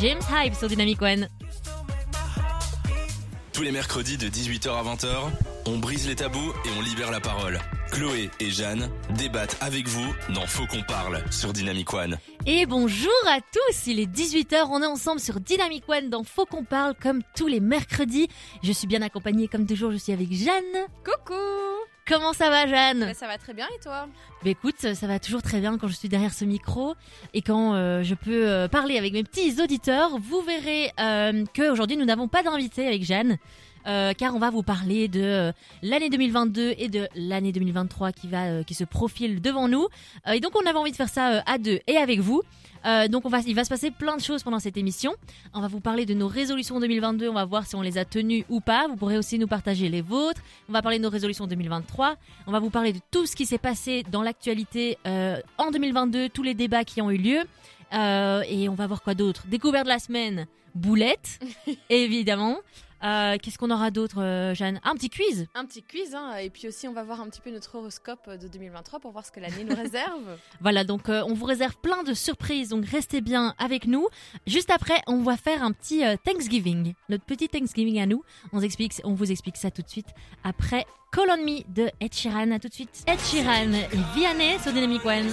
James Hype sur Dynamic One. Tous les mercredis de 18h à 20h, on brise les tabous et on libère la parole. Chloé et Jeanne débattent avec vous dans Faut qu'on parle sur Dynamic One. Et bonjour à tous, il est 18h, on est ensemble sur Dynamic One dans Faut qu'on parle comme tous les mercredis. Je suis bien accompagnée comme toujours, je suis avec Jeanne. Coucou Comment ça va Jeanne Bah, Ça va très bien et toi? Bah écoute, ça va toujours très bien quand je suis derrière ce micro et quand euh, je peux euh, parler avec mes petits auditeurs. Vous verrez euh, qu'aujourd'hui nous n'avons pas d'invité avec Jeanne. euh, car on va vous parler de l'année 2022 et de l'année 2023 qui va qui se profile devant nous. Et donc on avait envie de faire ça à deux et avec vous. Euh, donc on va, il va se passer plein de choses pendant cette émission. On va vous parler de nos résolutions 2022. On va voir si on les a tenues ou pas. Vous pourrez aussi nous partager les vôtres. On va parler de nos résolutions 2023. On va vous parler de tout ce qui s'est passé dans l'actualité euh, en 2022, tous les débats qui ont eu lieu. Euh, et on va voir quoi d'autre? Découverte de la semaine, boulette, évidemment. Euh, Qu'est-ce qu'on aura d'autre, euh, Jeanne? Un petit quiz Un petit quiz, hein, et puis aussi on va voir un petit peu notre horoscope de 2023 pour voir ce que l'année nous réserve. Voilà, donc euh, on vous réserve plein de surprises, donc restez bien avec nous. Juste après, on va faire un petit euh, Thanksgiving, notre petit Thanksgiving à nous. On vous explique, on vous explique ça tout de suite après Call on Me de Ed Sheeran. À tout de suite. Ed Sheeran et Vianney sur Dynamic One.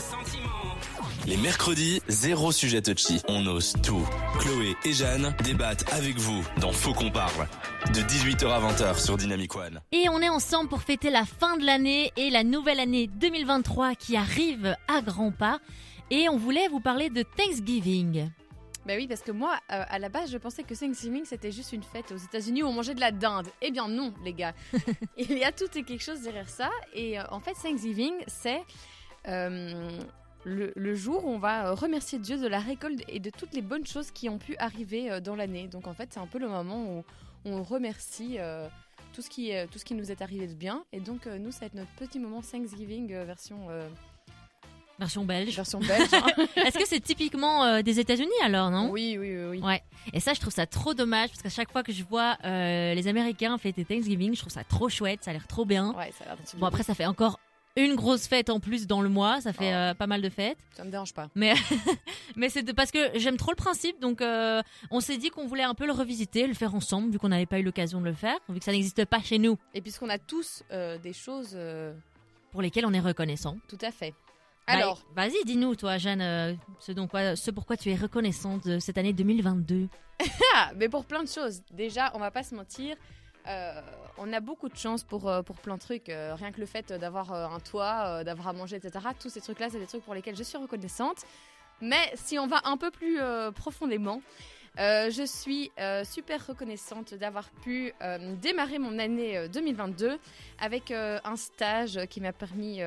Les mercredis, zéro sujet touchy. On ose tout. Chloé et Jeanne débattent avec vous dans Faut qu'on parle. De 18h à 20h sur Dynamic One. Et on est ensemble pour fêter la fin de l'année et la nouvelle année 2023 qui arrive à grands pas. Et on voulait vous parler de Thanksgiving. bah oui, parce que moi, euh, à la base, je pensais que Thanksgiving c'était juste une fête aux États-Unis où on mangeait de la dinde. Eh bien non, les gars. Il y a tout et quelque chose derrière ça. Et euh, en fait, Thanksgiving, c'est euh, le, le jour où on va euh, remercier Dieu de la récolte et de toutes les bonnes choses qui ont pu arriver euh, dans l'année. Donc en fait, c'est un peu le moment où on remercie. euh, tout ce, qui, tout ce qui nous est arrivé de bien. Et donc, euh, nous, ça va être notre petit moment Thanksgiving euh, version, Version belge. version belge. hein. Est-ce que c'est typiquement euh, des États-Unis alors, non? Oui, oui, oui. oui. Ouais. Et ça, je trouve ça trop dommage parce qu'à chaque fois que je vois euh, les Américains fêter Thanksgiving, je trouve ça trop chouette, ça a l'air trop bien. Ouais, ça a l'air Bon, après, ça fait encore une grosse fête en plus dans le mois, ça fait Oh. euh, pas mal de fêtes. Ça me dérange pas. Mais, mais c'est parce que j'aime trop le principe, donc euh, on s'est dit qu'on voulait un peu le revisiter, le faire ensemble, vu qu'on n'avait pas eu l'occasion de le faire, vu que ça n'existe pas chez nous, Et puisqu'on a tous euh, des choses. pour lesquelles on est reconnaissant. tout à fait. Bah, Alors, vas-y, dis-nous, toi, Jeanne, euh, ce, dont quoi, ce pourquoi tu es reconnaissante de cette année 2022. ah, mais pour plein de choses. Déjà, on va pas se mentir. Euh, on a beaucoup de chance pour, euh, pour plein de trucs. euh, rien que le fait d'avoir un toit, d'avoir à manger, etc. Tous ces trucs-là, c'est des trucs pour lesquels je suis reconnaissante. Mais si on va un peu plus profondément, je suis super reconnaissante d'avoir pu démarrer mon année euh, 2022 avec un stage qui m'a permis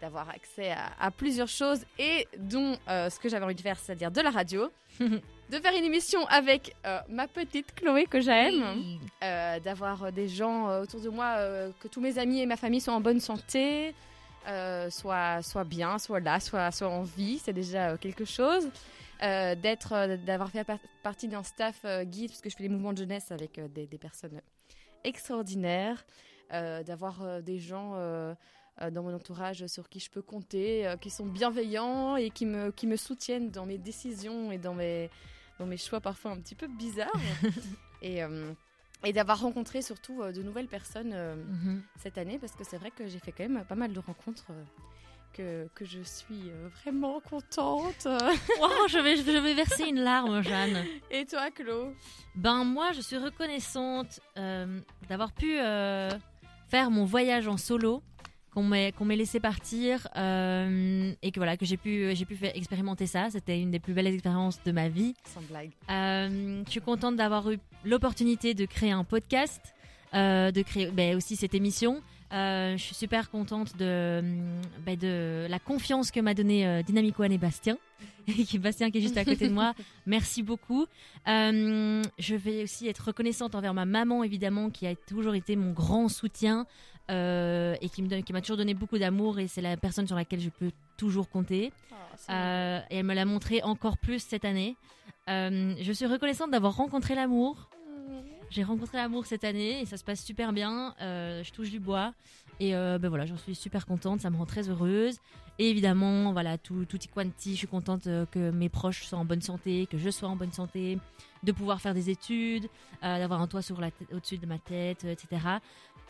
d'avoir accès à, à plusieurs choses et dont ce que j'avais envie de faire, c'est-à-dire de la radio, de faire une émission avec euh, ma petite Chloé que j'aime, euh, d'avoir euh, des gens euh, autour de moi, que tous mes amis et ma famille soient en bonne santé, soient, soient bien, soient là, soient, soient en vie, c'est déjà quelque chose. D'être, d'avoir fait par- partie d'un staff guide, parce que je fais les mouvements de jeunesse avec des, des personnes extraordinaires, d'avoir des gens dans mon entourage sur qui je peux compter, qui sont bienveillants et qui me, qui me soutiennent dans mes décisions et dans mes, dans mes choix parfois un petit peu bizarres. et euh, et d'avoir rencontré surtout euh, de nouvelles personnes euh, Mhm. cette année, parce que c'est vrai que j'ai fait quand même pas mal de rencontres. euh, que, que je suis euh, vraiment contente. Oh, je vais, je vais verser une larme, Jeanne. Et toi, Chlo Ben moi, je suis reconnaissante d'avoir pu faire mon voyage en solo, qu'on m'ait qu'on m'ait laissé partir euh, et que voilà que j'ai pu j'ai pu faire expérimenter ça. C'était une des plus belles expériences de ma vie. Sans blague. Euh, je suis contente d'avoir eu l'opportunité de créer un podcast, euh, de créer ben, aussi cette émission. Je suis super contente de, ben, de la confiance que m'a donné euh, Dynamic One et Bastien, Bastien qui est juste à côté de moi. Merci beaucoup. Euh, je vais aussi être reconnaissante envers ma maman évidemment, qui a toujours été mon grand soutien euh, et qui me donne, qui m'a toujours donné beaucoup d'amour et c'est la personne sur laquelle je peux toujours compter. Euh, et elle me l'a montré encore plus cette année. Euh, je suis reconnaissante d'avoir rencontré l'amour. J'ai rencontré l'amour cette année et ça se passe super bien. Je touche du bois. Et ben voilà, j'en suis super contente, ça me rend très heureuse. Et évidemment, voilà, tout, tout y quanti, je suis contente que mes proches soient en bonne santé, que je sois en bonne santé, de pouvoir faire des études, d'avoir un toit sur la au-dessus de ma tête, etc.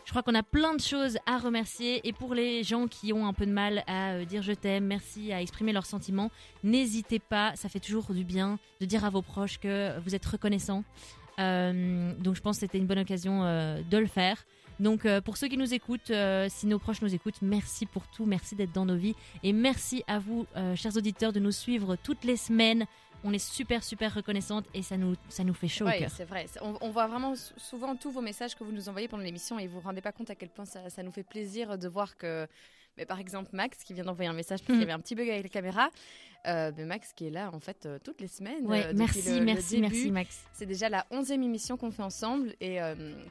Je crois qu'on a plein de choses à remercier. Et pour les gens qui ont un peu de mal à euh, dire je t'aime, merci, à exprimer leurs sentiments, n'hésitez pas, ça fait toujours du bien de dire à vos proches que vous êtes reconnaissants. Euh, donc je pense que c'était une bonne occasion euh, de le faire. Donc pour ceux qui nous écoutent, si nos proches nous écoutent, merci pour tout, merci d'être dans nos vies et merci à vous, chers auditeurs, de nous suivre toutes les semaines. On est super super reconnaissante et ça nous ça nous fait chaud au cœur. c'est vrai. On, on voit vraiment sou- souvent tous vos messages que vous nous envoyez pendant l'émission et vous vous rendez pas compte à quel point ça, ça nous fait plaisir de voir que, mais par exemple, Max qui vient d'envoyer un message parce qu'il y Mhm. avait un petit bug avec la caméra, euh, mais Max qui est là en fait euh, toutes les semaines. Ouais, euh, merci, le- merci, début. merci Max. C'est déjà la onzième émission qu'on fait ensemble et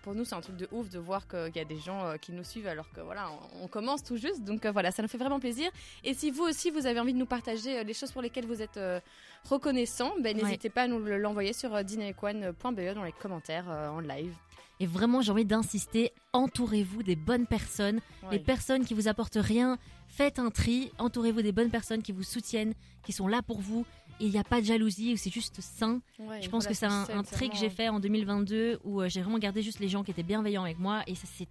pour nous c'est un truc de ouf de voir qu'il y a des gens qui nous suivent alors que voilà on, on commence tout juste donc voilà ça nous fait vraiment plaisir et si vous aussi vous avez envie de nous partager les choses pour lesquelles vous êtes reconnaissant ben, Ouais. n'hésitez pas à nous le- l'envoyer sur dynamicone.be dans les commentaires en live. Et vraiment, j'ai envie d'insister, entourez-vous des bonnes personnes, les personnes qui vous apportent rien. Faites un tri, entourez-vous des bonnes personnes qui vous soutiennent, qui sont là pour vous. Et il n'y a pas de jalousie, ou c'est juste sain. Ouais, Je pense que c'est un, tri que j'ai fait en 2022 où euh, j'ai vraiment gardé juste les gens qui étaient bienveillants avec moi et ça s'est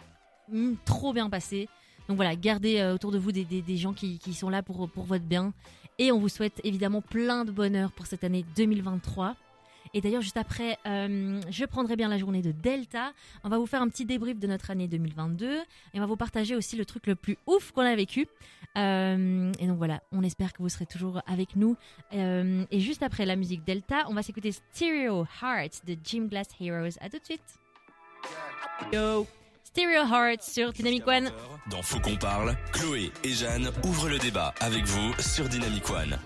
mm, trop bien passé. Donc voilà, gardez euh, autour de vous des, des- des gens qui, qui sont là pour, pour votre bien. Et on vous souhaite évidemment plein de bonheur pour cette année 2023. Et d'ailleurs, juste après, euh, je prendrai bien la journée de Delta. On va vous faire un petit débrief de notre année 2022 et on va vous partager aussi le truc le plus ouf qu'on a vécu. Euh, et donc voilà, on espère que vous serez toujours avec nous. Euh, et juste après la musique Delta, on va s'écouter Stereo Hearts de Gym Glass Heroes. À tout de suite. Yo, Stereo Hearts sur Dynamic One. Dans Faut qu'on parle, Chloé et Jeanne ouvrent le débat avec vous sur Dynamic One.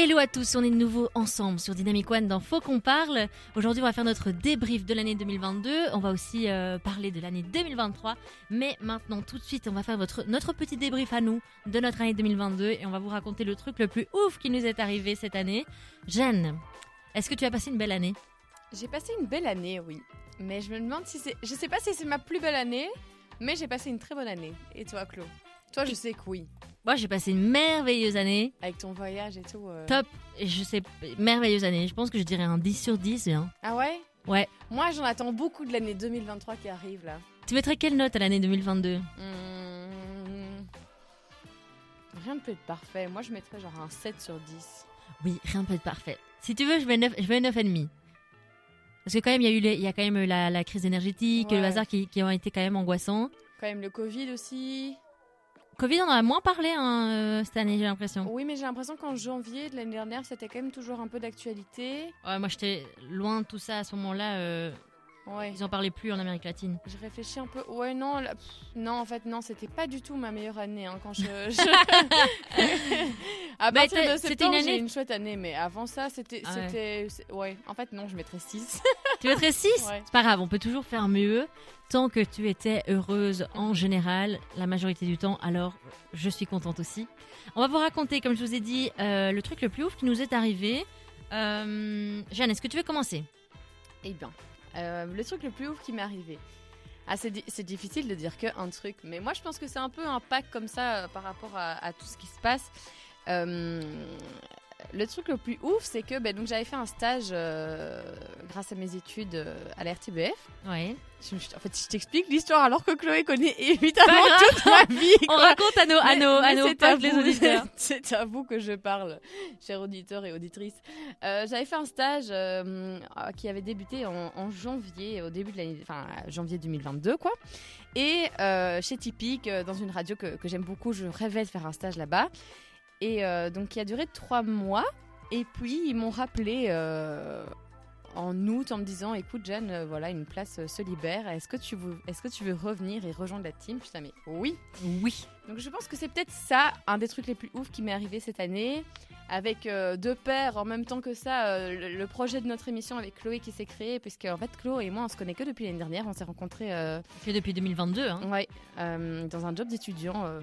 Hello à tous, on est de nouveau ensemble sur Dynamic One dans Faut qu'on parle. Aujourd'hui, on va faire notre débrief de l'année 2022. On va aussi euh, parler de l'année 2023. Mais maintenant, tout de suite, on va faire notre petit débrief à nous de notre année 2022 et on va vous raconter le truc le plus ouf qui nous est arrivé cette année. Jeanne, est-ce que tu as passé une belle année? J'ai passé une belle année, oui. Mais je me demande si c'est. Je sais pas si c'est ma plus belle année, mais j'ai passé une très bonne année. Et toi, Claude Toi, je sais que oui. Moi, j'ai passé une merveilleuse année. Avec ton voyage et tout. euh. Top, je sais, merveilleuse année. Je pense que je dirais un 10 sur 10. hein. Ah ouais? Ouais. Moi, j'en attends beaucoup de l'année 2023 qui arrive là. Tu mettrais quelle note à l'année 2022 Mmh. Rien ne peut être parfait. Moi, je mettrais genre un 7 sur 10. Oui, rien ne peut être parfait. Si tu veux, je mets 9, je mets 9,5. Parce que quand même, il y a eu les- il y a quand même eu la, la crise énergétique, Ouais. le hasard qui, qui ont été quand même angoissants. Quand même le Covid aussi. Covid, on en a moins parlé hein, euh, cette année, j'ai l'impression. Oui, mais j'ai l'impression qu'en janvier de l'année dernière, c'était quand même toujours un peu d'actualité. Ouais, moi, j'étais loin de tout ça à ce moment-là. euh, Ouais. ils en parlaient plus en Amérique latine. Je réfléchis un peu. Ouais, non, là, pff, non, en fait, non, c'était pas du tout ma meilleure année hein, quand je. je- à Bah, partir de c'était septembre, une j'ai année- une chouette année, mais avant ça, c'était, Ah ouais. En fait, non, je mettrais 6. tu mettrais 6 Ouais. C'est pas grave, on peut toujours faire mieux. Tant que tu étais heureuse en général, la majorité du temps, alors je suis contente aussi. On va vous raconter, comme je vous ai dit, euh, le truc le plus ouf qui nous est arrivé. Euh, Jeanne, est-ce que tu veux commencer? Eh bien, euh, le truc le plus ouf qui m'est arrivé. Ah, c'est, di- c'est difficile de dire qu'un truc, mais moi je pense que c'est un peu un pack comme ça euh, par rapport à, à tout ce qui se passe. Euh, le truc le plus ouf, c'est que ben, donc, j'avais fait un stage euh, grâce à mes études euh, à la RTBF. Ouais. Je en fait, je t'explique l'histoire alors que Chloé connaît évidemment toute ma vie. On raconte à nos, à nos, à nos c'est à potes, les vous- auditeurs. C'est à vous que je parle, chers auditeurs et auditrices. Euh, J'avais fait un stage qui avait débuté en, en janvier, au début de l'année, enfin janvier 2022, quoi. Et chez Typique, dans une radio que, que j'aime beaucoup, je rêvais de faire un stage là-bas. Et euh, donc, qui a duré trois mois. Et puis, ils m'ont rappelé euh, en août en me disant Écoute, Jeanne, euh, voilà, une place se libère. Est-ce que, tu veux, est que tu veux revenir et rejoindre la team? Putain, mais oui. Oui. Donc je pense que c'est peut-être ça, un des trucs les plus ouf qui m'est arrivé cette année, avec euh, deux pairs en même temps que ça, le, projet de notre émission avec Chloé qui s'est créé, puisque en fait Chloé et moi on se connaît que depuis l'année dernière, on s'est rencontrés Fait depuis 2022. Hein. ouais, dans un job d'étudiant.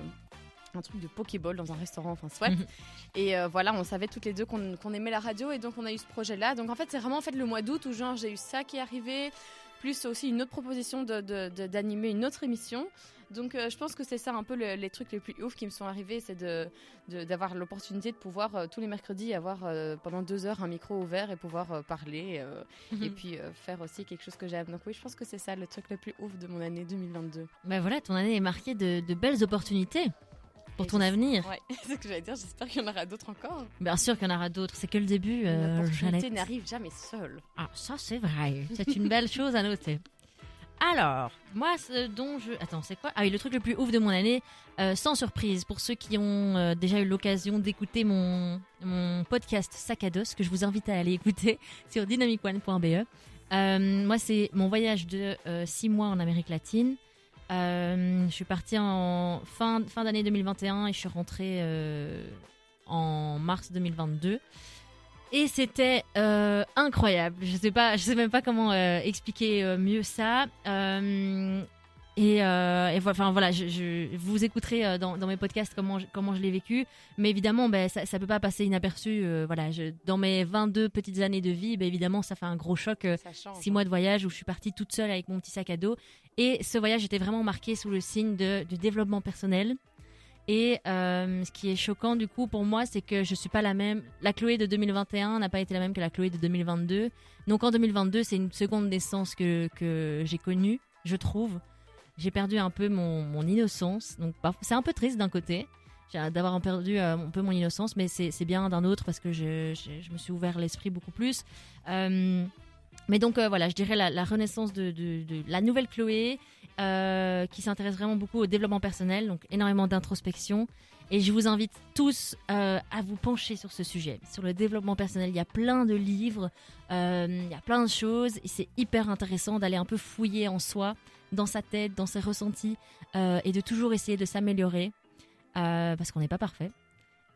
Un truc de Pokéball dans un restaurant, enfin soit. Mhm. Et euh, voilà, on savait toutes les deux qu'on aimait la radio et donc on a eu ce projet-là. Donc en fait, c'est vraiment en fait le mois d'août où genre j'ai eu ça qui est arrivé, plus aussi une autre proposition de- de- de- d'animer une autre émission. Donc euh, je pense que c'est ça un peu le- les trucs les plus ouf qui me sont arrivés, c'est de de- d'avoir l'opportunité de pouvoir euh, tous les mercredis avoir euh, pendant deux heures un micro ouvert et pouvoir parler euh, et puis faire aussi quelque chose que j'aime. Donc oui, je pense que c'est ça le truc le plus ouf de mon année 2022. Bah voilà, ton année est marquée de, de belles opportunités pour ton avenir. Ouais, c'est ce que j'allais dire. J'espère qu'il y en aura d'autres encore. Bien sûr qu'il y en aura d'autres, c'est que le début, euh, opportunité Jeannette. n'arrive jamais seule. Ah, ça c'est vrai. C'est une belle chose à noter. Alors, moi, ce dont je... Attends, c'est quoi? Ah oui, le truc le plus ouf de mon année, euh, sans surprise, pour ceux qui ont euh, déjà eu l'occasion d'écouter mon, mon podcast Sac à dos, que je vous invite à aller écouter sur dynamicone.be. Euh, moi, c'est mon voyage de 6 mois en Amérique latine. Euh, je suis partie en fin, fin d'année 2021 et je suis rentrée euh, en mars 2022. Et c'était euh, incroyable. Je sais sais même pas comment expliquer mieux ça. Et, euh, et enfin voilà, je, je- vous écouterez euh, dans, dans mes podcasts comment je, comment je l'ai vécu. Mais évidemment, ben, ça, ça peut pas passer inaperçu. euh, voilà, je, dans mes 22 petites années de vie, ben, évidemment, ça fait un gros choc. euh, six mois de voyage où je suis partie toute seule avec mon petit sac à dos. Et ce voyage était vraiment marqué sous le signe de, du développement personnel. Et ce qui est choquant du coup pour moi, c'est que je suis pas la même. La Chloé de 2021 n'a pas été la même que la Chloé de 2022. Donc en 2022, c'est une seconde naissance que, que j'ai connue, je trouve. J'ai perdu un peu mon, innocence. Donc c'est un peu triste d'un côté d'avoir perdu euh, un peu mon innocence, mais c'est bien d'un autre parce que je, je, me suis ouvert l'esprit beaucoup plus. Euh, mais donc euh, voilà, je dirais la, renaissance de, la nouvelle Chloé qui s'intéresse vraiment beaucoup au développement personnel, donc énormément d'introspection. Et je vous invite tous à vous pencher sur ce sujet, sur le développement personnel. Il y a plein de livres, il y a plein de choses, et c'est hyper intéressant d'aller un peu fouiller en soi, dans sa tête, dans ses ressentis, euh, et de toujours essayer de s'améliorer, euh, parce qu'on n'est pas parfait.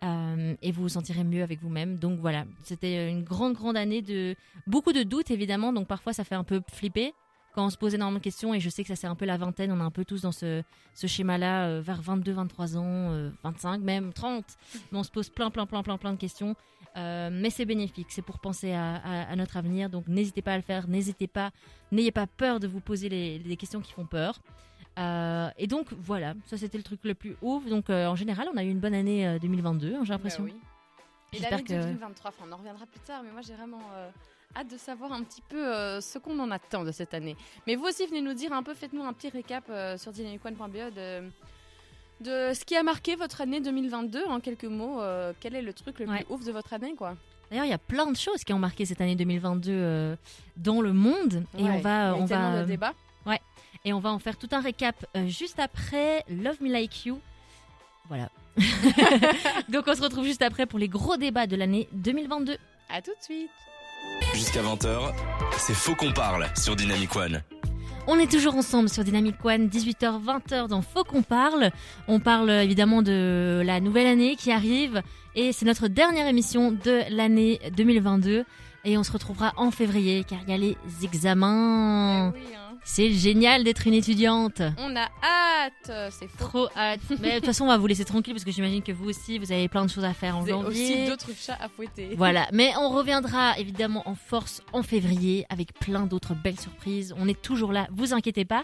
Euh, et vous vous sentirez mieux avec vous-même. Donc voilà, c'était une grande, grande année de beaucoup de doutes évidemment. Donc parfois ça fait un peu flipper quand on se pose énormément de questions. Et je sais que ça c'est un peu la vingtaine. On est un peu tous dans ce, ce schéma-là vers 22, 23 ans, euh, 25, même 30. Mais on se pose plein, plein, plein, plein, plein de questions. Euh, mais c'est bénéfique, c'est pour penser à, à- à notre avenir. Donc n'hésitez pas à le faire, n'hésitez pas, n'ayez pas peur de vous poser les, les questions qui font peur. Euh, et donc voilà, ça c'était le truc le plus ouf. Donc euh, en général, on a eu une bonne année euh, 2022, hein, j'ai l'impression. Bah oui. Et l'année que- 2023, enfin, on en reviendra plus tard, mais moi j'ai vraiment hâte de savoir un petit peu euh, ce qu'on en attend de cette année. Mais vous aussi, venez nous dire un peu, faites-nous un petit récap euh, sur dynamicone.be de, de ce qui a marqué votre année 2022 en quelques mots. euh, quel est le truc le Ouais. plus ouf de votre année, quoi? D'ailleurs, il y a plein de choses qui ont marqué cette année 2022 euh, dans le monde, et Ouais, on va, on va, de débats. et on va en faire tout un récap euh, juste après Love Me Like You. Voilà. Donc on se retrouve juste après pour les gros débats de l'année 2022. À tout de suite. Jusqu'à 20h, c'est Faux qu'on parle sur Dynamic One. On est toujours ensemble sur Dynamic One, 18h, 20h dans Faut qu'on parle. On parle euh, évidemment de la nouvelle année qui arrive et c'est notre dernière émission de l'année 2022 et on se retrouvera en février car il y a les examens. Eh hein. C'est génial d'être une étudiante. On a hâte, c'est. Trop hâte. Mais de toute façon, on va vous laisser tranquille parce que j'imagine que vous aussi, vous avez plein de choses à faire en Vous avez aussi janvier. d'autres chats à fouetter. Voilà, mais on reviendra évidemment en force en février avec plein d'autres belles surprises. On est toujours là, vous inquiétez pas.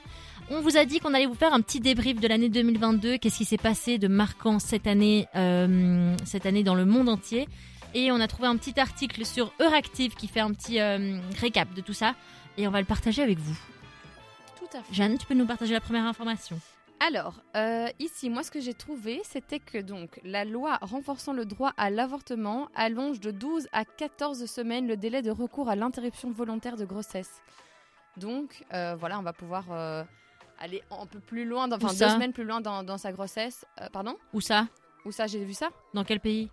On vous a dit qu'on allait vous faire un petit débrief de l'année 2022. Qu'est-ce qui s'est passé de marquant cette année, euh, cette année dans le monde entier? Et on a trouvé un petit article sur Euractiv qui fait un petit euh, récap de tout ça. Et on va le partager avec vous. Tout à fait. Jeanne, tu peux nous partager la première information Alors, euh, ici, moi, ce que j'ai trouvé, c'était que donc la loi renforçant le droit à l'avortement allonge de 12 à 14 semaines le délai de recours à l'interruption volontaire de grossesse. Donc, euh, voilà, on va pouvoir euh, aller un peu plus loin, enfin deux semaines plus loin dans, dans sa grossesse. Pardon? Où ça? Où ça, j'ai vu ça? Dans quel pays?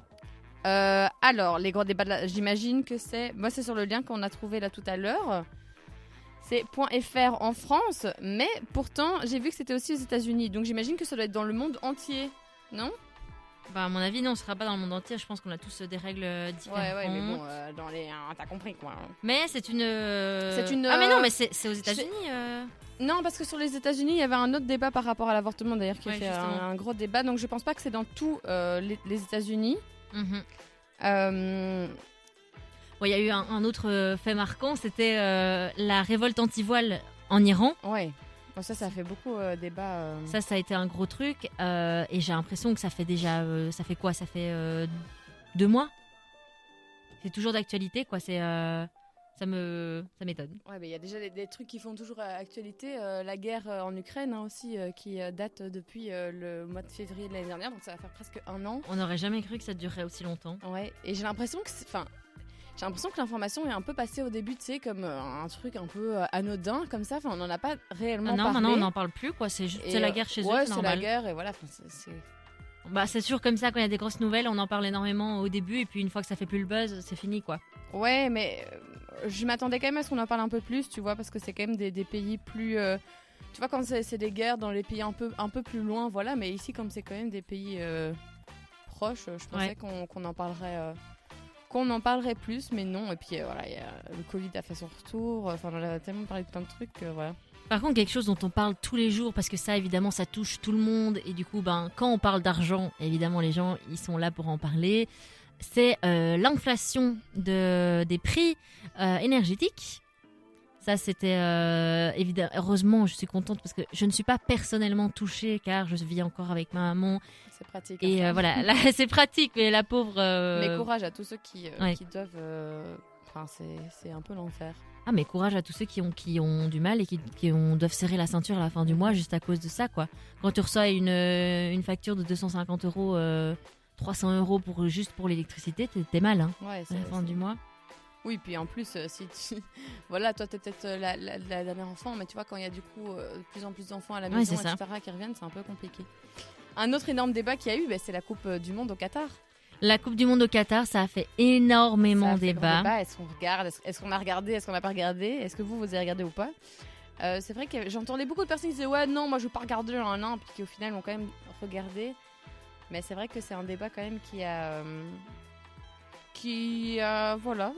Alors, les gros débats, j'imagine que c'est... Moi, c'est sur le lien qu'on a trouvé là tout à l'heure. C'est .fr en France, mais pourtant, j'ai vu que c'était aussi aux États-Unis. Donc, j'imagine que ça doit être dans le monde entier. Non? Bah, à mon avis, non, on sera pas dans le monde entier. Je pense qu'on a tous euh, des règles euh, différentes. Ouais, ouais, mais bon, euh, dans les... hein, T'as compris, quoi. Mais c'est une. euh, C'est une, Ah, mais non, mais c'est c'est aux États-Unis. euh. Non, parce que sur les États-Unis, il y avait un autre débat par rapport à l'avortement, d'ailleurs, qui a Ouais, fait un, gros débat. Donc, je pense pas que c'est dans tous les, les États-Unis. Mhm. Bon, il y a eu un, un autre euh, fait marquant, c'était euh, la révolte anti-voile en Iran. ouais. Bon, ça, ça fait beaucoup euh, débat. euh. Ça, ça a été un gros truc. euh, et j'ai l'impression que ça fait déjà. euh, ça fait quoi? Ça fait euh, deux mois? C'est toujours d'actualité, quoi. C'est. euh, ça me. Ça m'étonne. Ouais, mais il y a déjà des, des trucs qui font toujours euh, actualité. euh, la guerre euh, en Ukraine hein, aussi, euh, qui euh, date depuis euh, le mois de février de l'année dernière, donc ça va faire presque un an. On n'aurait jamais cru que ça durerait aussi longtemps. Ouais, et j'ai l'impression que, c'est- enfin, j'ai l'impression que l'information est un peu passée au début, tu sais, comme euh, un truc un peu euh, anodin, comme ça. Enfin, on n'en a pas réellement Ah non, parlé. maintenant on n'en parle plus, quoi. C'est juste. C'est la euh, guerre chez eux, Ouais, c'est c'est la guerre, et voilà. enfin, c'est- Bah, c'est toujours comme ça quand il y a des grosses nouvelles, on en parle énormément au début, et puis une fois que ça fait plus le buzz, c'est fini, quoi. Ouais, mais je m'attendais quand même à ce qu'on en parle un peu plus, tu vois, parce que c'est quand même des, des pays plus. euh, tu vois, quand c'est des guerres dans les pays un peu, un peu plus loin, voilà, mais ici, comme c'est quand même des pays euh, proches, je pensais Ouais. qu'on en parlerait. euh, qu'on en parlerait plus, mais non. Et puis euh, voilà, le Covid a fait son retour. Enfin, on a tellement parlé de plein de trucs voilà. Par contre, quelque chose dont on parle tous les jours, parce que ça, évidemment, ça touche tout le monde, et du coup, ben, quand on parle d'argent, évidemment, les gens, ils sont là pour en parler, c'est euh, l'inflation de, des prix euh, énergétiques. Ça, c'était euh, évidemment. Heureusement, je suis contente parce que je ne suis pas personnellement touchée car je vis encore avec ma maman. C'est pratique. Et euh, voilà, là, c'est pratique, mais la pauvre. euh, Mais courage à tous ceux qui, ouais. qui doivent. Enfin, c'est c'est un peu l'enfer. Ah, mais courage à tous ceux qui ont, qui ont du mal et qui, qui ont, doivent serrer la ceinture à la fin du mois juste à cause de ça, quoi. Quand tu reçois une, une facture de 250 euros, euh, 300 euros pour, juste pour l'électricité, t'es mal, hein, Ouais, à la fin du mois. Oui, puis en plus, euh, si tu... voilà, toi, t'es peut-être euh, la, la- la dernière enfant, mais tu vois, quand il y a du coup euh, de plus en plus d'enfants à la Ouais, maison, ça. etc., qui reviennent, c'est un peu compliqué. Un autre énorme débat qu'il y a eu, bah, c'est la Coupe du Monde au Qatar. La Coupe du Monde au Qatar, ça a fait énormément Ça a fait débat. Est-ce qu'on regarde Est-ce qu'on a regardé Est-ce qu'on n'a pas regardé? Est-ce que vous, vous avez regardé ou pas? Euh, C'est vrai que j'entendais beaucoup de personnes qui disaient Ouais, non, moi je veux pas regarder un an, puis qui au final ont quand même regardé. Mais c'est vrai que c'est un débat quand même qui a. qui a. Voilà.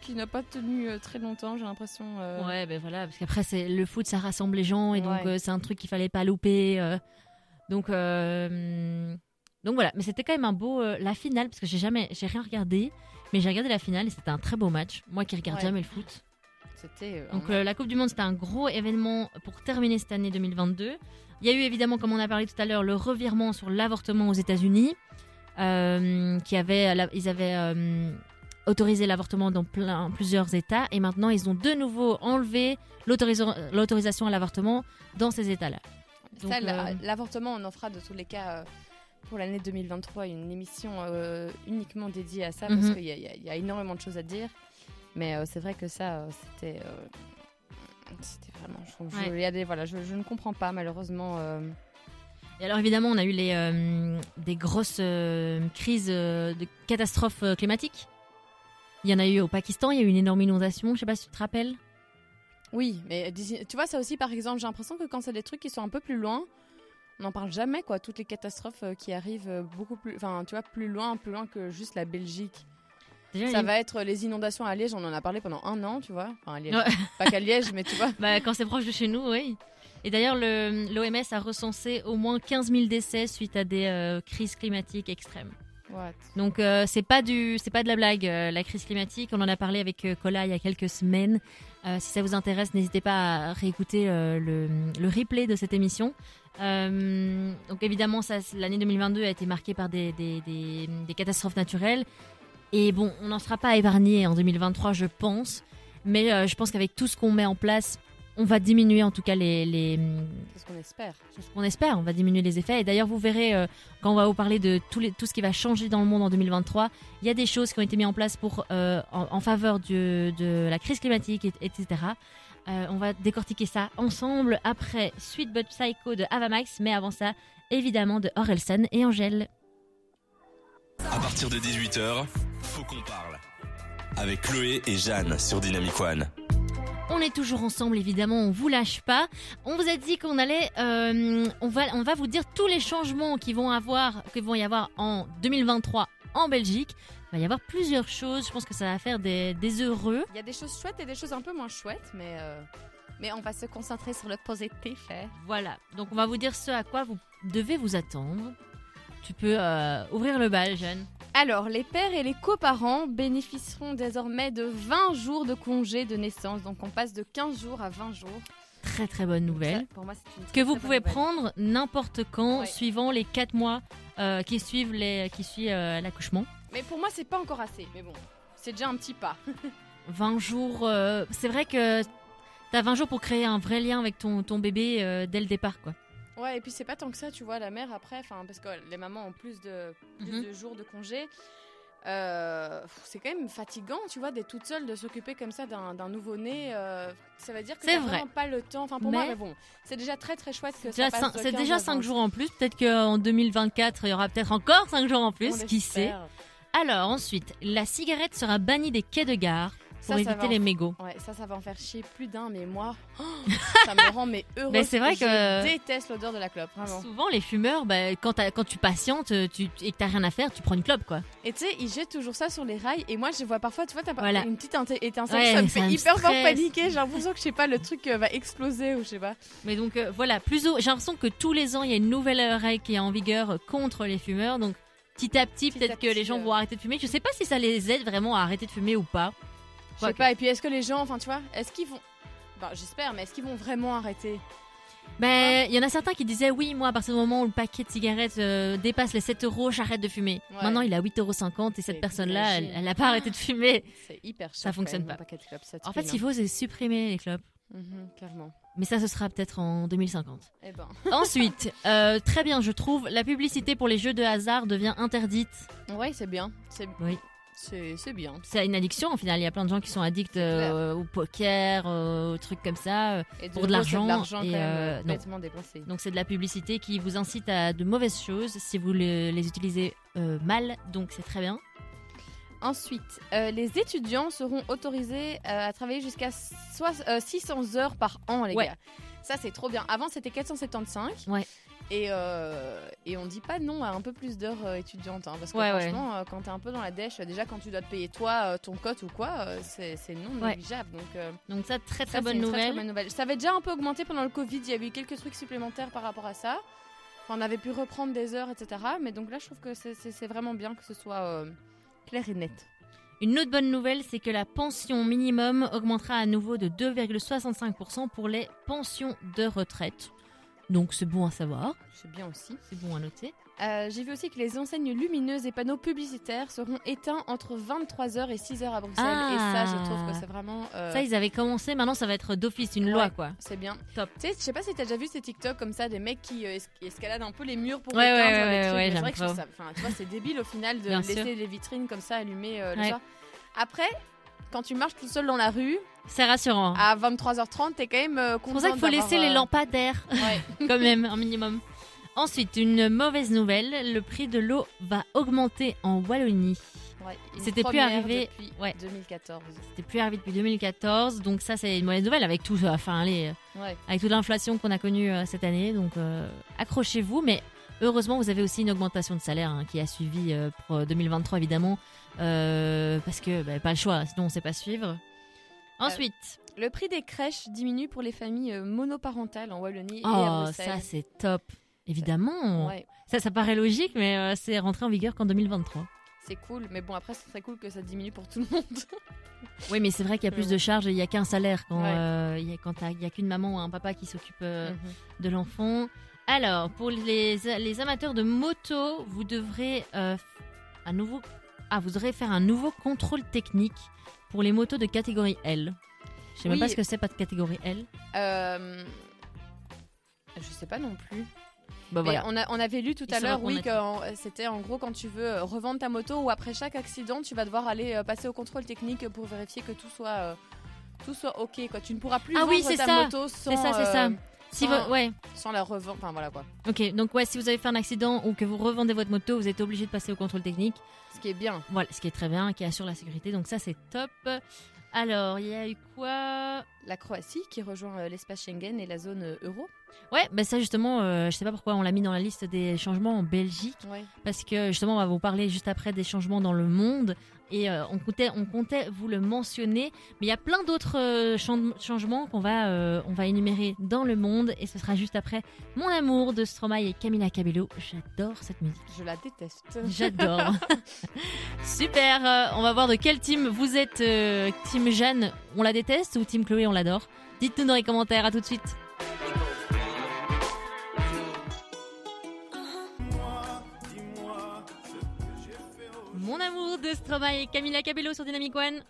Qui n'a pas tenu euh, très longtemps, j'ai l'impression. euh. Ouais, ben voilà, parce qu'après, c'est le foot, ça rassemble les gens, et donc euh, c'est un truc qu'il fallait pas louper. euh. donc, donc voilà, mais c'était quand même un beau. la finale, parce que j'ai jamais. J'ai rien regardé, mais j'ai regardé la finale et c'était un très beau match. Moi qui regarde Ouais. jamais le foot. C'était. Donc la Coupe du Monde, c'était un gros événement pour terminer cette année 2022. Il y a eu évidemment, comme on a parlé tout à l'heure, le revirement sur l'avortement aux États-Unis, euh, qui avait, ils avaient euh, autorisé l'avortement dans plein, plusieurs États, et maintenant ils ont de nouveau enlevé l'autorisa- l'autorisation à l'avortement dans ces États-là. Euh, l'avortement, on en fera de tous les cas euh, pour l'année 2023 une émission euh, uniquement dédiée à ça parce Mhm. qu'il y, a- y y énormément de choses à dire. Mais euh, c'est vrai que ça, euh, c'était. c'était vraiment. Je, je- Ouais. il y a des- voilà, je, je ne comprends pas, malheureusement. Et alors évidemment, on a eu les, des grosses crises de catastrophes climatiques. Il y en a eu au Pakistan, il y a eu une énorme inondation, je sais pas si tu te rappelles. Oui, mais tu vois, ça aussi, par exemple, j'ai l'impression que quand c'est des trucs qui sont un peu plus loin, on n'en parle jamais, quoi. Toutes les catastrophes euh, qui arrivent euh, beaucoup plus. Enfin, tu vois, plus loin, plus loin que juste la Belgique. Déjà, Ça va être les inondations à Liège, on en a parlé pendant un an, tu vois. Enfin, à Liège. Ouais. Pas qu'à Liège, mais tu vois. Bah, quand c'est proche de chez nous, oui. Et d'ailleurs, l'OMS a recensé au moins 15 000 décès suite à des euh, crises climatiques extrêmes. Donc euh, c'est pas du, c'est pas de la blague. euh, la crise climatique, on en a parlé avec euh, Cola il y a quelques semaines. Si ça vous intéresse, n'hésitez pas à réécouter le, replay de cette émission. Donc évidemment, l'année 2022 a été marquée par des, des, des- catastrophes naturelles. Et bon, on n'en sera pas épargné en 2023, je pense. Mais je pense qu'avec tout ce qu'on met en place, on va diminuer en tout cas les, les, C'est ce qu'on espère. c'est ce qu'on espère, on va diminuer les effets. Et d'ailleurs, vous verrez, euh, quand on va vous parler de tout, les- tout ce qui va changer dans le monde en 2023, il y a des choses qui ont été mises en place pour, euh, en, en faveur du- de la crise climatique, et- etc. Euh, on va décortiquer ça ensemble après Sweet But Psycho de Avamax, mais avant ça, évidemment, de Orelsan et Angèle. À partir de 18h, faut qu'on parle. Avec Chloé et Jeanne sur Dynamic One. On est toujours ensemble, évidemment, on vous lâche pas. On vous a dit qu'on allait, euh, on va, on va vous dire tous les changements qui vont avoir, qui vont y avoir en 2023 en Belgique. Il va y avoir plusieurs choses. Je pense que ça va faire des, des heureux. Il y a des choses chouettes et des choses un peu moins chouettes, mais, euh, mais on va se concentrer sur le positif. hein. Voilà. Donc on va vous dire ce à quoi vous devez vous attendre. Tu peux euh, ouvrir le bal, Jeanne. Alors, les pères et les coparents bénéficieront désormais de 20 jours de congé de naissance. Donc, on passe de 15 jours à 20 jours. Très très bonne nouvelle. Ça, pour moi, c'est une très, que vous pouvez nouvelle. prendre n'importe quand, Ouais. suivant les 4 mois euh, qui suivent les, qui suivent euh, l'accouchement. Mais pour moi, c'est pas encore assez. Mais bon, c'est déjà un petit pas. 20 jours, euh, c'est vrai que t'as 20 jours pour créer un vrai lien avec ton, ton bébé dès le départ, quoi. Ouais, et puis c'est pas tant que ça, tu vois, la mère après, parce que les mamans ont plus de, plus Mhm. de jours de congé. Euh, c'est quand même fatigant, tu vois, d'être toute seule, de s'occuper comme ça d'un nouveau-né. euh, ça veut dire que C'est vraiment pas le temps. Enfin, pour Mais- moi, mais bon, c'est déjà très très chouette que ça passe C'est 15 déjà à 5 20. jours en plus. Peut-être qu'en 2024, il y aura peut-être encore 5 jours en plus. On Qui sait. Alors ensuite, la cigarette sera bannie des quais de gare pour Ça, ça éviter en- les mégots. Ouais, ça, ça va en faire chier plus d'un, mais moi, oh, ça me rend mais heureuse. Mais c'est vrai Je que- déteste l'odeur de la clope, vraiment. Souvent, les fumeurs, bah, quand, tu patientes tu, et que t'as rien à faire, tu prends une clope, quoi. Et tu sais, ils jettent toujours ça sur les rails, et moi, je vois parfois, tu vois, t'as Voilà. une petite étincelle, Ouais, ça me ça fait hyper fort paniquer. J'ai l'impression que, je sais pas, le truc euh, va exploser ou je sais pas. Mais donc euh, voilà, plus au- j'ai l'impression que tous les ans, il y a une nouvelle règle qui est en vigueur euh, contre les fumeurs. Donc petit à petit, Petit peut-être que les gens euh. vont arrêter de fumer. Je sais pas si ça les aide vraiment à arrêter de fumer ou pas. Je sais pas, et puis est-ce que les gens, enfin, tu vois, est-ce qu'ils vont. Bah, j'espère, mais est-ce qu'ils vont vraiment arrêter? Mais il y en a certains qui disaient oui, moi à partir du moment où le paquet de cigarettes euh, dépasse les 7 euros, j'arrête de fumer. Ouais. Maintenant il est à 8,50 euros et cette personne-là, elle, imagine. elle a pas arrêté de fumer. C'est hyper cher. Ça fonctionne pas. paquet de clopes, ça En fait, ce qu'il faut, c'est supprimer les clopes. Mhm, clairement. Mais ça, ce sera peut-être en 2050. Eh ben. Ensuite, euh, très bien, je trouve, la publicité pour les jeux de hasard devient interdite. Ouais, c'est bien. Oui. C'est bien. C'est une addiction, au final. Il y a plein de gens qui sont addicts euh, au poker, euh, aux trucs comme ça. Et Pour de l'argent, et, euh, euh, dépensé. Donc c'est de la publicité qui vous incite à de mauvaises choses si vous le- les utilisez euh, mal. Donc c'est très bien. Ensuite, euh, les étudiants seront autorisés euh, à travailler jusqu'à euh, 600 heures par an, les Ouais. gars. Ça, c'est trop bien. Avant, c'était 475. Ouais. Et, euh, et on dit pas non à un peu plus d'heures euh, étudiantes. hein, parce que Ouais, ouais. franchement, euh, quand t'es un peu dans la dèche, déjà quand tu dois te payer toi, euh, ton cote ou quoi, euh, c'est non Ouais. négligeable. Donc, Donc ça, très très ça, bonne nouvelle. très bonne nouvelle. Ça avait déjà un peu augmenté pendant le Covid. Il y avait eu quelques trucs supplémentaires par rapport à ça. Enfin, on avait pu reprendre des heures, etc. Mais donc là, je trouve que c'est- vraiment bien que ce soit clair et net. Une autre bonne nouvelle, c'est que la pension minimum augmentera à nouveau de 2,65% pour les pensions de retraite. Donc c'est bon à savoir, C'est bien aussi. c'est bon à noter. Euh, J'ai vu aussi que les enseignes lumineuses et panneaux publicitaires seront éteints entre 23h et 6h à Bruxelles. Ah. Et ça, je trouve que c'est vraiment. euh, Ça, ils avaient commencé, maintenant ça va être d'office, une Ouais. loi quoi. c'est bien. Top. Tu sais, je sais pas si t'as déjà vu ces TikTok comme ça, des mecs qui, euh, escaladent un peu les murs pour Ouais, éteindre ouais, les ouais, trucs. ouais, Mais c'est vrai que je trouve trop. ça, enfin, tu vois, c'est débile au final de Bien laisser sûr. les vitrines comme ça allumées le soir. Après, quand tu marches tout seul dans la rue, C'est rassurant. à 23h30, t'es quand même euh, content c'est pour ça qu'il faut laisser les euh, lampadaires, Ouais. quand même, un minimum. Ensuite, une mauvaise nouvelle, le prix de l'eau va augmenter en Wallonie. Ouais, C'était plus arrivé- depuis ouais. 2014. C'était plus arrivé depuis 2014, donc ça c'est une mauvaise nouvelle avec tout, euh, enfin, euh, Ouais. avec toute l'inflation qu'on a connue euh, cette année. Donc euh, accrochez-vous, mais heureusement vous avez aussi une augmentation de salaire hein, qui a suivi euh, pour euh, 2023 évidemment, euh, parce que bah, pas le choix, sinon on sait pas suivre. Ensuite, Le prix des crèches diminue pour les familles euh, monoparentales en Wallonie et oh à Bruxelles. ça c'est top, évidemment. Ouais, Ça ça paraît logique, mais euh, c'est rentré en vigueur qu'en 2023. c'est cool, mais bon après c'est très cool que ça diminue pour tout le monde. Oui, mais c'est vrai qu'il y a plus de charges et il y a qu'un salaire quand Ouais. euh, il y a, a qu'une maman ou un papa qui s'occupe euh, Mhm. de l'enfant. Alors, pour les, les amateurs de moto, vous devrez euh, à nouveau, ah, vous devrez faire un nouveau contrôle technique pour les motos de catégorie L. Je sais même Oui. pas ce que c'est pas de catégorie L. Euh, Je sais pas non plus. Bah voilà. on, a- on avait lu tout à l'heure, oui, que en- c'était en gros quand tu veux euh, revendre ta moto ou après chaque accident, tu vas devoir aller euh, passer au contrôle technique pour vérifier que tout soit, euh, tout soit ok. Quoi. Tu ne pourras plus Ah oui, vendre c'est ta ça. moto sans, C'est ça, c'est ça. euh, Si sans- vous- ouais. sans la revendre. Enfin voilà quoi. Ok. Donc ouais, si vous avez fait un accident ou que vous revendez votre moto, vous êtes obligé de passer au contrôle technique. Ce qui est bien. Voilà, ce qui est très bien, qui assure la sécurité. Donc ça, c'est top. Alors, il y a eu quoi? La Croatie qui rejoint euh, l'espace Schengen et la zone euh, euro. Ouais, bah ça justement, euh, je sais pas pourquoi on l'a mis dans la liste des changements en Belgique. Ouais. parce que justement on va vous parler juste après des changements dans le monde et euh, on comptait on comptait vous le mentionner. Mais il y a plein d'autres euh, chan- changements qu'on va euh, on va énumérer dans le monde. Et ce sera juste après mon amour de Stromae et Camila Cabello. J'adore cette musique. Je la déteste. j'adore. Super. On va voir de quel team vous êtes team Jeanne. On la déteste ou team Chloé on l'adore. Dites-nous dans les commentaires. À tout de suite de Stromae et Camila Cabello sur Dynamic One.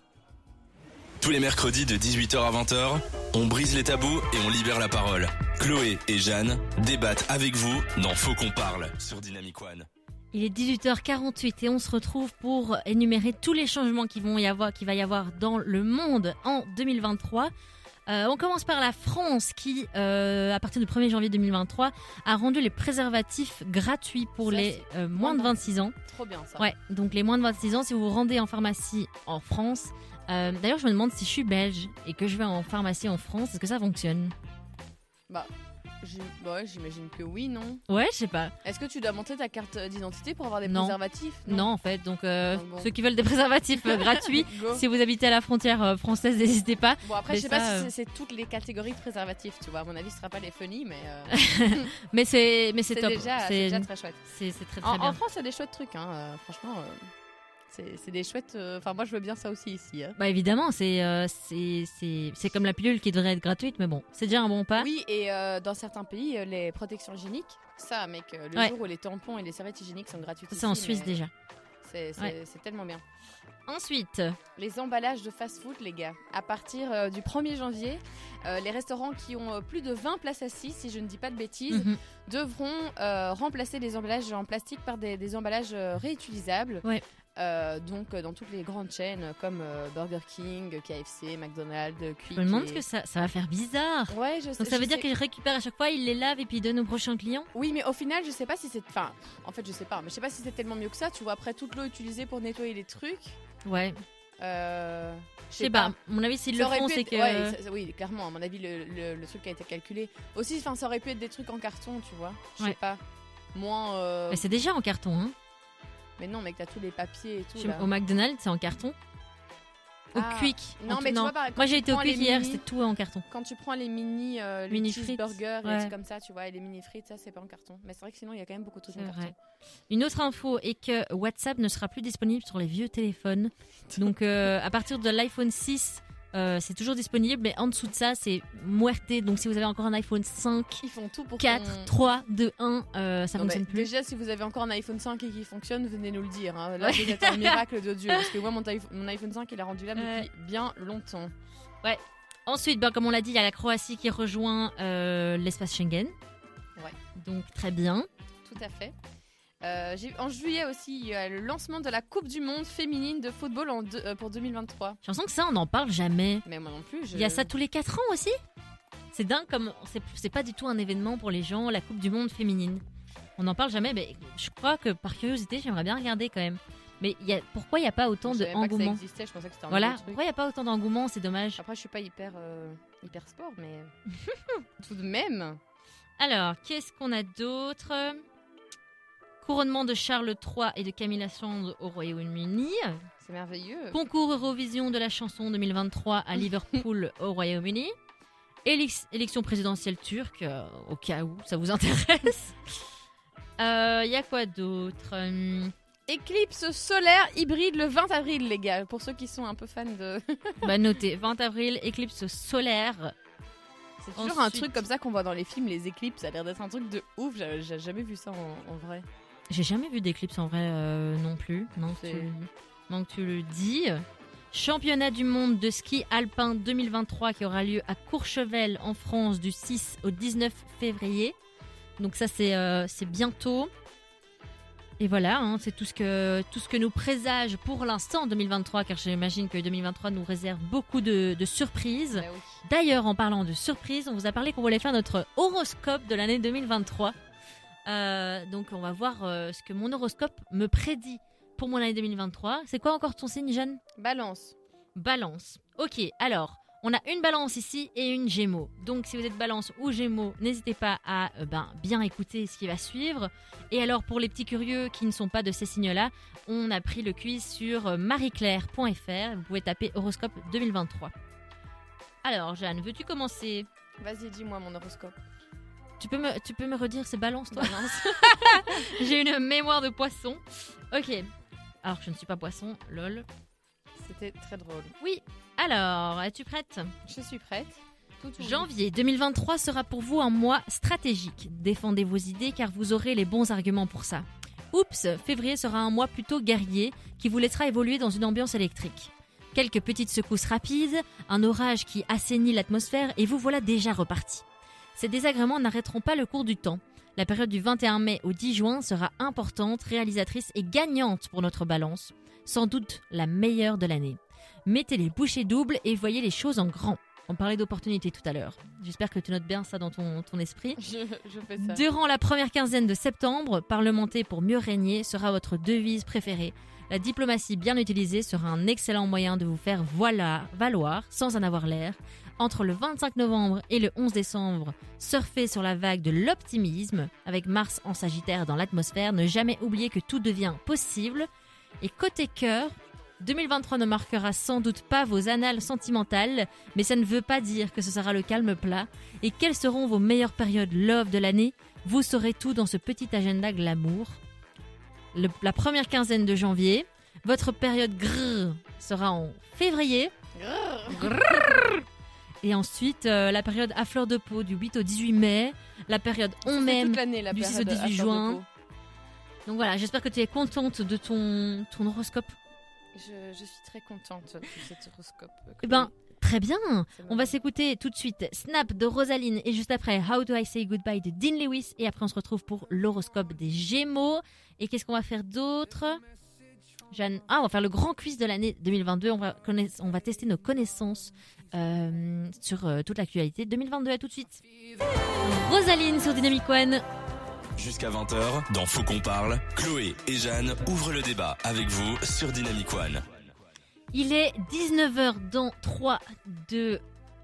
Tous les mercredis de 18h à 20h, on brise les tabous et on libère la parole. Chloé et Jeanne débattent avec vous dans Faut qu'on parle sur Dynamic One. Il est 18h48 et on se retrouve pour énumérer tous les changements qui vont y avoir, qui va y avoir dans le monde en 2023. Euh, on commence par la France qui, euh, à partir du 1er janvier 2023, a rendu les préservatifs gratuits pour Ça, les euh, moins de 26 ans. Trop bien ça. Ouais, donc les moins de 26 ans, si vous vous rendez en pharmacie en France, d'ailleurs je me demande si je suis belge et que je vais en pharmacie en France, est-ce que ça fonctionne? Bah, bah ouais, j'imagine que oui, non? Ouais, je sais pas. Est-ce que tu dois montrer ta carte d'identité pour avoir des Non. préservatifs? Non, en fait, donc euh, Ah, bon. ceux qui veulent des préservatifs euh, gratuits, si vous habitez à la frontière euh, française, n'hésitez pas. Bon après, Mais je sais ça, pas si c'est toutes les catégories de préservatifs, tu vois. À mon avis, ce sera pas les funny, mais euh, Mais c'est top. déjà, c'est déjà très chouette. c'est très très En, bien. en France, il y a des chouettes trucs, hein. franchement. euh, c'est des chouettes. euh, Enfin, moi, je veux bien ça aussi ici. hein. Bah évidemment, c'est euh, c'est c'est c'est comme la pilule qui devrait être gratuite, mais bon, c'est déjà un bon pas. Oui, et euh, dans certains pays, les protections hygiéniques, ça, mec, le Ouais. jour où les tampons et les serviettes hygiéniques sont gratuites. Ça, c'est en Suisse déjà. C'est Ouais. tellement bien. Ensuite, Les emballages de fast-food, les gars. À partir euh, du 1er janvier, euh, les restaurants qui ont euh, plus de 20 places assises, si je ne dis pas de bêtises, mhm. devront euh, remplacer les emballages en plastique par des, des emballages euh, réutilisables. Ouais. Euh, donc dans toutes les grandes chaînes comme euh, Burger King, KFC, McDonald's, Quick. je me demande et- ce que ça ça va faire bizarre. Ouais, je sais. Donc ça veut dire sais- qu'ils récupèrent à chaque fois, ils les lavent et puis ils donnent aux prochains clients? Oui, mais au final, je sais pas si c'est. Enfin, en fait, je sais pas. Mais je sais pas si c'est tellement mieux que ça. Tu vois, après toute l'eau utilisée pour nettoyer les trucs. Ouais. Euh, Je sais pas. À mon avis, s'ils le font, c'est être- que. ouais, ça- ça- oui, clairement, à mon avis, le, le- le truc a été calculé. Aussi, ça aurait pu être des trucs en carton, tu vois. Je sais Ouais. pas. Moins. euh, Mais c'est déjà en carton. Hein. Mais non, mec, t'as tous les papiers et tout. Là. Au McDonald's, c'est en carton. Au Ah. Quick. Non, mais tu vois, par- Moi, j'ai été au Quick hier, c'était tout en carton. Quand tu prends les mini, euh, les Mini frites, ouais. comme ça, tu vois, et les mini frites, ça, c'est pas en carton. Mais c'est vrai que sinon, il y a quand même beaucoup de C'est en carton. Une autre info est que WhatsApp ne sera plus disponible sur les vieux téléphones. Donc euh, à partir de l'iPhone 6, euh, c'est toujours disponible, mais en dessous de ça, c'est muerté. Donc si vous avez encore un iPhone 5, Ils font tout pour 4, qu'on- 3, 2, 1, euh, ça mais fonctionne plus. Déjà, si vous avez encore un iPhone 5 et qui fonctionne, venez nous le dire. hein. Là, vous êtes un miracle de Dieu. Parce que moi, mon, iPhone- mon iPhone 5, il est rendu là Ouais. depuis bien longtemps. Ensuite, ben, comme on l'a dit, il y a la Croatie qui rejoint euh, l'espace Schengen. Ouais. Donc très bien. Tout à fait. Euh, en juillet aussi, il y a le lancement de la Coupe du Monde féminine de football en deux- euh, pour 2023. J'ai l'impression que ça, on n'en parle jamais. Mais moi non plus. je- Il y a ça tous les 4 ans aussi? C'est dingue comme c'est- pas du tout un événement pour les gens, la Coupe du Monde féminine. On n'en parle jamais, mais je crois que par curiosité, j'aimerais bien regarder quand même. Mais il y a, pourquoi il n'y a pas autant Je de je pensais que c'était Voilà, pourquoi il n'y a pas autant d'engouement C'est dommage. Après, je suis pas hyper, euh, hyper sport, mais tout de même. Alors, qu'est-ce qu'on a d'autre? Couronnement de Charles III et de Camilla Sand au Royaume-Uni. C'est merveilleux. Concours Eurovision de la chanson 2023 à Liverpool au Royaume-Uni. Élec- élection présidentielle turque, euh, au cas où ça vous intéresse. Il y a quoi d'autre? Hum, Éclipse solaire hybride le 20 avril, les gars. Pour ceux qui sont un peu fans de. Bah notez, 20 avril, éclipse solaire. C'est toujours un truc comme ça qu'on voit dans les films, les éclipses. Ça a l'air d'être un truc de ouf. J'ai j'ai jamais vu ça en, en vrai. J'ai jamais vu d'éclipse en vrai euh, non plus. Non, tu, non, tu le dis. Championnat du monde de ski alpin 2023 qui aura lieu à Courchevel en France du 6 au 19 février. Donc ça c'est euh, bientôt. Et voilà, hein, c'est tout ce que tout ce que nous présage pour l'instant 2023, car j'imagine que 2023 nous réserve beaucoup de, de surprises. Bah oui. D'ailleurs, en parlant de surprises, on vous a parlé qu'on voulait faire notre horoscope de l'année 2023. Euh, donc, on va voir euh, ce que mon horoscope me prédit pour mon année 2023. C'est quoi encore ton signe, Jeanne? Balance. Balance. Ok, alors, on a une balance ici et une gémeaux. Donc, si vous êtes balance ou gémeaux, n'hésitez pas à euh, ben, bien écouter ce qui va suivre. Et alors, pour les petits curieux qui ne sont pas de ces signes-là, on a pris le quiz sur marieclaire.fr. Vous pouvez taper horoscope 2023. Alors, Jeanne, veux-tu commencer? Vas-y, dis-moi mon horoscope. Tu peux, me, tu peux me redire, c'est balance, toi. J'ai une mémoire de poisson. Ok. Alors, je ne suis pas poisson, lol. C'était très drôle. Oui. Alors, es-tu prête? Je suis prête. Tout. Janvier 2023 sera pour vous un mois stratégique. Défendez vos idées car vous aurez les bons arguments pour ça. Oups, février sera un mois plutôt guerrier qui vous laissera évoluer dans une ambiance électrique. Quelques petites secousses rapides, un orage qui assainit l'atmosphère et vous voilà déjà reparti. Ces désagréments n'arrêteront pas le cours du temps. La période du 21 mai au 10 juin sera importante, réalisatrice et gagnante pour notre balance. Sans doute la meilleure de l'année. Mettez les bouchées doubles et voyez les choses en grand. On parlait d'opportunités tout à l'heure. J'espère que tu notes bien ça dans ton, ton esprit. Je, je fais ça. Durant la première quinzaine de septembre, parlementer pour mieux régner sera votre devise préférée. La diplomatie bien utilisée sera un excellent moyen de vous faire voilà, valoir sans en avoir l'air. Entre le 25 novembre et le 11 décembre, surfez sur la vague de l'optimisme avec Mars en Sagittaire dans l'atmosphère. Ne jamais oublier que tout devient possible. Et côté cœur, 2023 ne marquera sans doute pas vos annales sentimentales, mais ça ne veut pas dire que ce sera le calme plat. Et quelles seront vos meilleures périodes love de l'année? Vous saurez tout dans ce petit agenda glamour. Le- la première quinzaine de janvier, votre période grrr sera en février. Grrr. Et ensuite, euh, la période à fleur de peau du 8 au 18 mai, la période on m'aime du 6 au période 18 à fleur de juin. Donc voilà, j'espère que tu es contente de ton, ton horoscope. Je, je suis très contente de cet horoscope. Eh ben, très bien. On va s'écouter tout de suite Snap de Rosaline et juste après How Do I Say Goodbye de Dean Lewis. Et après, on se retrouve pour l'horoscope des Gémeaux. Et qu'est-ce qu'on va faire d'autre? Jeanne, ah, on va faire le grand quiz de l'année 2022. On va, on va tester nos connaissances euh, sur euh, toute l'actualité 2022. À tout de suite. Rosaline sur Dynamic One. Jusqu'à 20h, dans Faut qu'on parle, Chloé et Jeanne ouvrent le débat avec vous sur Dynamic One. Il est 19h dans 3, 2,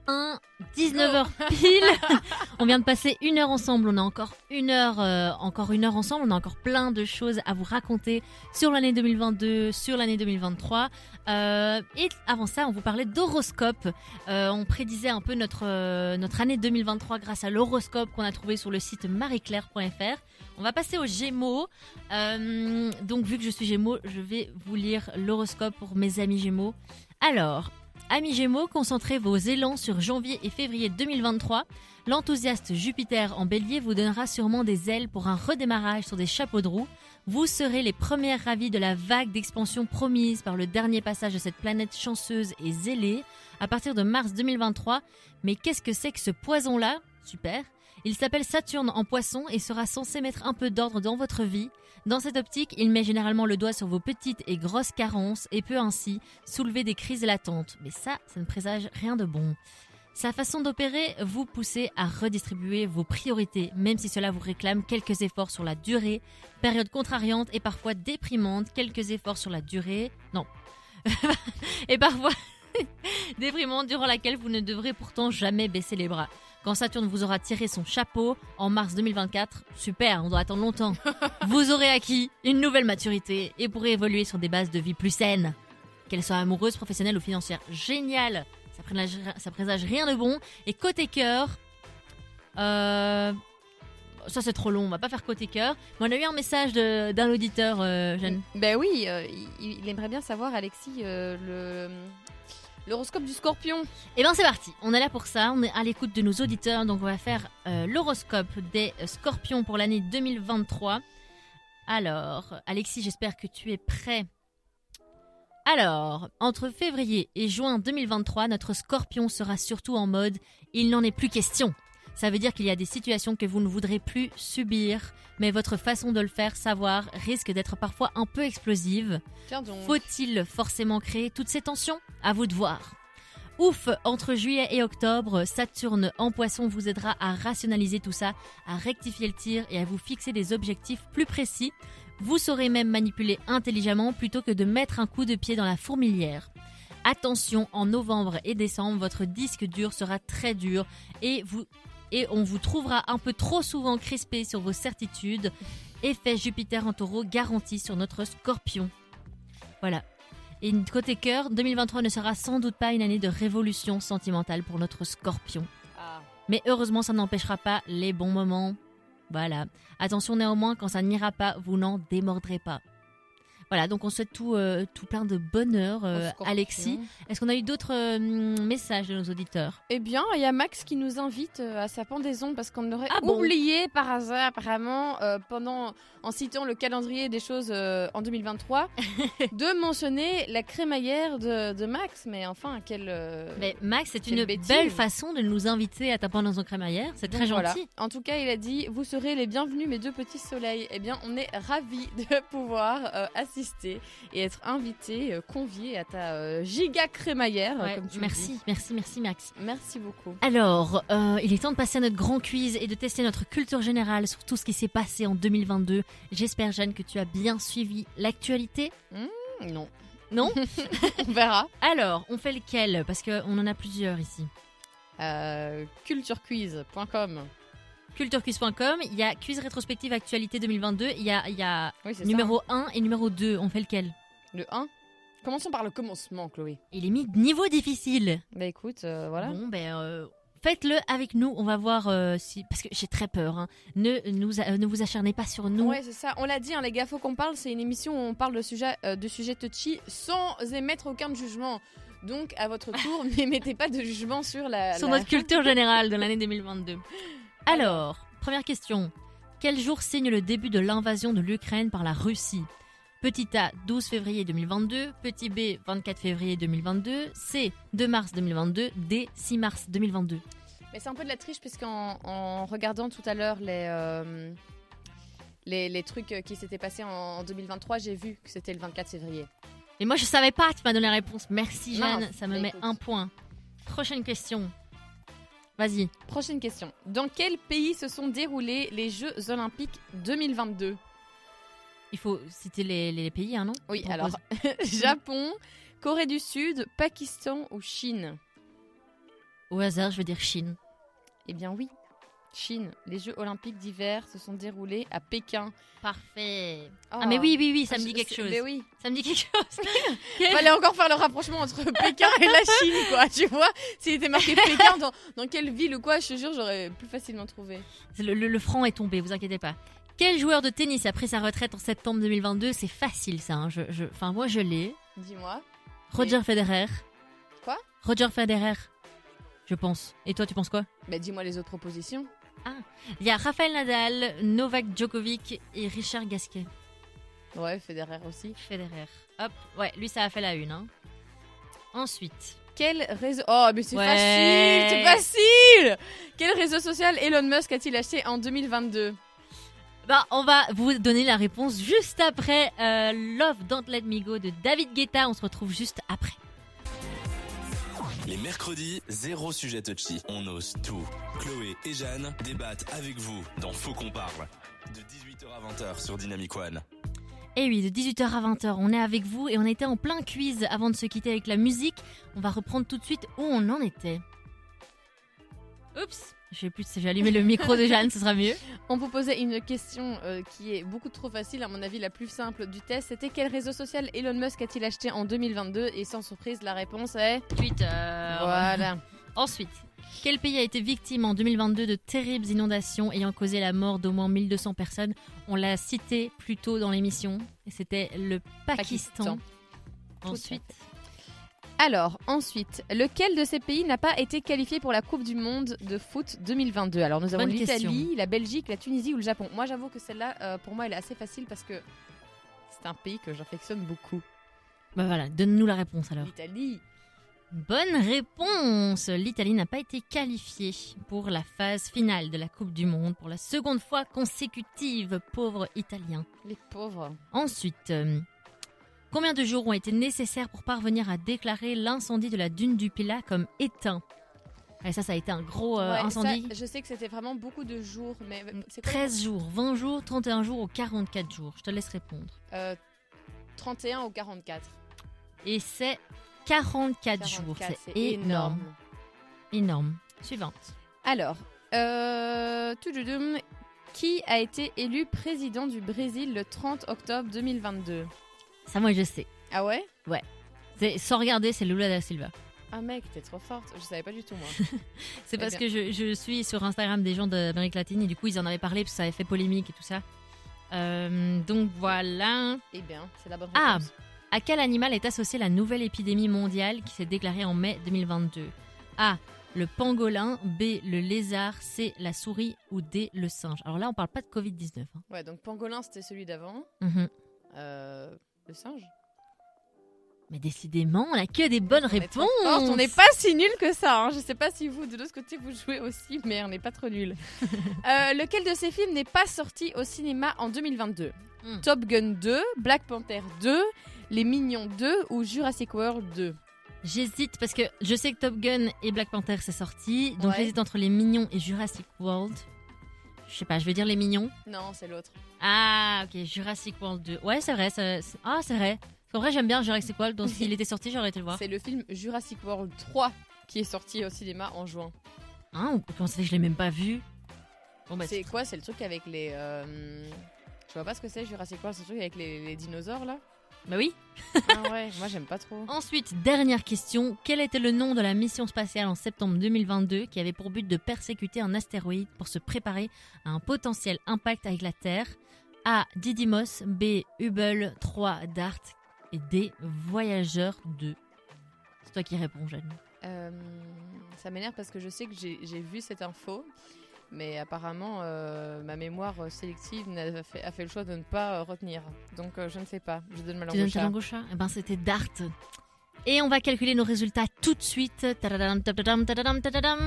1, 19h pile. on vient de passer une heure ensemble. On a encore une heure, euh, encore une heure ensemble. On a encore plein de choses à vous raconter sur l'année 2022, sur l'année 2023. Euh, et avant ça, on vous parlait d'horoscope. Euh, on prédisait un peu notre, notre année 2023 grâce à l'horoscope qu'on a trouvé sur le site marieclaire.fr. On va passer aux Gémeaux. Donc, vu que je suis Gémeaux, je vais vous lire l'horoscope pour mes amis Gémeaux. Alors, amis Gémeaux, concentrez vos élans sur janvier et février 2023. L'enthousiaste Jupiter en bélier vous donnera sûrement des ailes pour un redémarrage sur des chapeaux de roue. Vous serez les premières ravies de la vague d'expansion promise par le dernier passage de cette planète chanceuse et zélée à partir de mars 2023. Mais qu'est-ce que c'est que ce poison-là? Super. Il s'appelle Saturne en poisson et sera censé mettre un peu d'ordre dans votre vie. Dans cette optique, il met généralement le doigt sur vos petites et grosses carences et peut ainsi soulever des crises latentes. Mais ça, ça ne présage rien de bon. Sa façon d'opérer vous pousser à redistribuer vos priorités, même si cela vous réclame quelques efforts sur la durée. Période contrariante et parfois déprimante, quelques efforts sur la durée. Non. et parfois déprimante durant laquelle vous ne devrez pourtant jamais baisser les bras. Quand Saturne vous aura tiré son chapeau en mars 2024, super, on doit attendre longtemps. vous aurez acquis une nouvelle maturité et pourrez évoluer sur des bases de vie plus saines. Qu'elles soient amoureuses, professionnelles ou financières. Génial ça présage, ça présage rien de bon. Et côté cœur, euh, ça c'est trop long, on va pas faire côté cœur. Mais on a eu un message d'un auditeur, euh, Jeanne. Ben oui, euh, il, il aimerait bien savoir, Alexis, euh, le l'horoscope du scorpion. Et bien c'est parti, on est là pour ça, on est à l'écoute de nos auditeurs, donc on va faire euh, l'horoscope des euh, scorpions pour l'année 2023. Alors, Alexis, j'espère que tu es prêt. Alors, entre février et juin 2023, notre scorpion sera surtout en mode il n'en est plus question. Ça veut dire qu'il y a des situations que vous ne voudrez plus subir, mais votre façon de le faire savoir risque d'être parfois un peu explosive. Faut-il forcément créer toutes ces tensions? À vous de voir. Ouf, entre juillet et octobre, Saturne en poisson vous aidera à rationaliser tout ça, à rectifier le tir et à vous fixer des objectifs plus précis. Vous saurez même manipuler intelligemment plutôt que de mettre un coup de pied dans la fourmilière. Attention, en novembre et décembre, votre disque dur sera très dur et, vous, et on vous trouvera un peu trop souvent crispé sur vos certitudes. Effet Jupiter en taureau garanti sur notre scorpion. Voilà. Et côté cœur, 2023 ne sera sans doute pas une année de révolution sentimentale pour notre scorpion. Ah. Mais heureusement, ça n'empêchera pas les bons moments. Voilà. Attention néanmoins, quand ça n'ira pas, vous n'en démordrez pas. Voilà, donc on souhaite tout, euh, tout plein de bonheur, euh. Alexis. Est-ce qu'on a eu d'autres euh, messages de nos auditeurs? Eh bien, il y a Max qui nous invite euh, à sa pendaison parce qu'on aurait Ah bon oublié par hasard, apparemment, euh, pendant, en citant le calendrier des choses euh, en 2023, de mentionner la crémaillère de, de Max. Mais enfin, quel. euh, Mais Max, c'est Quelle une bêtise. belle façon de nous inviter à taper dans son crémaillère. C'est très donc voilà. gentil. En tout cas, il a dit Vous serez les bienvenus, mes deux petits soleils. Eh bien, on est ravis de pouvoir euh, assister et être invité, euh, convié à ta euh, giga crémaillère. Ouais, comme tu le merci, dis. merci, merci Max. Merci beaucoup. Alors, euh, il est temps de passer à notre grand quiz et de tester notre culture générale sur tout ce qui s'est passé en 2022. J'espère, Jeanne, que tu as bien suivi l'actualité. Non. Non On verra. Alors, on fait lequel? Parce qu'on en a plusieurs ici. Euh, culturequiz.com. Culturequiz.com, il y a quiz rétrospective actualité 2022, il y a, il y a Oui, c'est numéro 1 et numéro 2. On fait lequel? Ça. Le 1. Commençons par le commencement, Chloé. Il est mis niveau difficile. Bah écoute, euh, voilà. Bon, ben, euh, faites-le avec nous. On va voir euh, si. Parce que j'ai très peur. hein. Ne, nous, ne vous acharnez pas sur nous. Ouais, c'est ça. On l'a dit, hein, les gars, faut qu'on parle. C'est une émission où on parle de sujets de sujets touchy sans émettre aucun jugement. Donc, à votre tour, n'émettez pas de jugement sur la. sur la- notre culture générale de l'année 2022. Alors, première question. Quel jour signe le début de l'invasion de l'Ukraine par la Russie Petit A, 12 février 2022. Petit B, 24 février 2022. C, 2 mars 2022. D, 6 mars 2022. Mais c'est un peu de la triche, puisqu'en en regardant tout à l'heure les, euh, les, les trucs qui s'étaient passés en, en 2023, j'ai vu que c'était le 24 février. Et moi, je savais pas, tu m'as donné la réponse. Merci, Jeanne. Ça me met écoute. un point. Prochaine question. Vas-y. Prochaine question. Dans quel pays se sont déroulés les Jeux Olympiques 2022 Il faut citer les, les pays, hein, non? Oui, alors Japon, Corée du Sud, Pakistan ou Chine? Au hasard, je veux dire Chine. Eh bien oui, Chine. Les Jeux Olympiques d'hiver se sont déroulés à Pékin. Parfait. Oh. Ah, mais oui, oui, oui, ça Ah, me dit quelque chose. Mais oui. Ça me dit quelque chose. Quel- Fallait encore faire le rapprochement entre Pékin et la Chine, quoi. Tu vois S'il était marqué Pékin dans, dans quelle ville ou quoi, je te jure, j'aurais plus facilement trouvé. Le, le- le franc est tombé, vous inquiétez pas. Quel joueur de tennis a pris sa retraite en septembre 2022 C'est facile ça. hein. Je, je- enfin, moi je l'ai. Dis-moi. Roger Federer. Quoi? Roger Federer. Je pense. Et toi, tu penses quoi? Bah dis-moi les autres propositions. Il y a Rafael Nadal, Novak Djokovic et Richard Gasquet. Ouais, Federer aussi. Federer. Hop. Ouais, lui ça a fait la une. hein. Ensuite. Quel réseau Oh, mais c'est Ouais. facile, c'est facile. Quel réseau social Elon Musk a-t-il acheté en 2022 Bah, on va vous donner la réponse juste après euh, Love Don't Let Me Go de David Guetta. On se retrouve juste après. Les mercredis, zéro sujet touchy. On ose tout. Chloé et Jeanne débattent avec vous dans Faux qu'on parle. De 18h à 20h sur Dynamic One. Et oui, de 18h à 20h, on est avec vous et on était en plein quiz avant de se quitter avec la musique. On va reprendre tout de suite où on en était. Oups, je sais plus, si j'ai allumé le micro de Jeanne, ce sera mieux. On vous posait une question euh, qui est beaucoup trop facile, à mon avis la plus simple du test. C'était quel réseau social Elon Musk a-t-il acheté en 2022 Et sans surprise, la réponse est Twitter. voilà. Ensuite, quel pays a été victime en 2022 de terribles inondations ayant causé la mort d'au moins 1200 personnes? On l'a cité plus tôt dans l'émission et c'était le Pakistan. Ensuite, Alors, ensuite, lequel de ces pays n'a pas été qualifié pour la Coupe du Monde de foot 2022 Alors, nous avons Bonne l'Italie, question. la Belgique, la Tunisie ou le Japon. Moi, j'avoue que celle-là, euh, pour moi, elle est assez facile parce que c'est un pays que j'affectionne beaucoup. bah voilà, donne-nous la réponse alors. L'Italie. Bonne réponse L'Italie n'a pas été qualifiée pour la phase finale de la Coupe du Monde pour la seconde fois consécutive, pauvre Italien. Les pauvres. Ensuite, euh, combien de jours ont été nécessaires pour parvenir à déclarer l'incendie de la dune du Pilat comme éteint? Et ça, ça a été un gros euh, Ouais, incendie. ça, je sais que c'était vraiment beaucoup de jours, mais c'est quoi 13 jours, 20 jours, 31 jours ou 44 jours. Je te laisse répondre. Euh, 31 ou 44 Et c'est 44, jours. 44, C'est énorme. Énorme. Suivante. Alors, euh, qui a été élu président du Brésil le 30 octobre 2022 Ça, moi, je sais. Ah ouais? C'est- Sans regarder, c'est Lula da Silva. Ah mec, t'es trop forte. Je savais pas du tout moi. C'est Eh parce que je, je suis sur Instagram des gens d'Amérique latine et du coup, ils en avaient parlé parce que ça avait fait polémique et tout ça. Euh, donc voilà. Eh bien, c'est la bonne Ah. réponse. À quel animal est associée la nouvelle épidémie mondiale qui s'est déclarée en mai 2022 A. Le pangolin. B. Le lézard. C. La souris. Ou D. Le singe? Alors là, on parle pas de Covid-19. hein. Ouais, donc pangolin, c'était celui d'avant. Mhm. Euh, le singe. Mais décidément, on a que des bonnes On réponses. on n'est pas si nul que ça. Hein. Je sais pas si vous, de l'autre côté, vous jouez aussi, mais on n'est pas trop nul. lequel de ces films n'est pas sorti au cinéma en 2022 Hmm. Top Gun 2, Black Panther 2, Les Mignons 2 ou Jurassic World 2 J'hésite parce que je sais que Top Gun et Black Panther c'est sorti, donc Ouais. j'hésite entre les Mignons et Jurassic World. Je sais pas, je vais dire les Mignons. Non, c'est l'autre. Ah, ok, Jurassic World 2. Ouais, c'est vrai. ça- c'est- Ah, c'est vrai. Qu'en vrai, j'aime bien Jurassic World, donc s'il était sorti, j'aurais été le voir. C'est le film Jurassic World 3 qui est sorti au cinéma en juin. Hein, comment ça fait que je l'ai même pas vu Bon, bah, c'est quoi C'est le truc avec les. euh, Je vois pas ce que c'est Jurassic World, c'est le truc avec les, les dinosaures là? Bah oui. Ah ouais, moi j'aime pas trop. Ensuite, dernière question. Quel était le nom de la mission spatiale en septembre 2022 qui avait pour but de persécuter un astéroïde pour se préparer à un potentiel impact avec la Terre? A. Didymos. B. Hubble. 3. Dart. Et D. Voyageur 2. C'est toi qui réponds, Jeanne. Euh, ça m'énerve parce que je sais que j'ai j'ai vu cette info, mais apparemment euh, ma mémoire sélective fait, a fait le choix de ne pas euh, retenir. Donc euh, je ne sais pas. Je donne ma Tu langue au donnes ta chat. langue au chat Eh ben, c'était Dart. Et on va calculer nos résultats tout de suite. Tadadam, tadadam, tadadam, tadadam.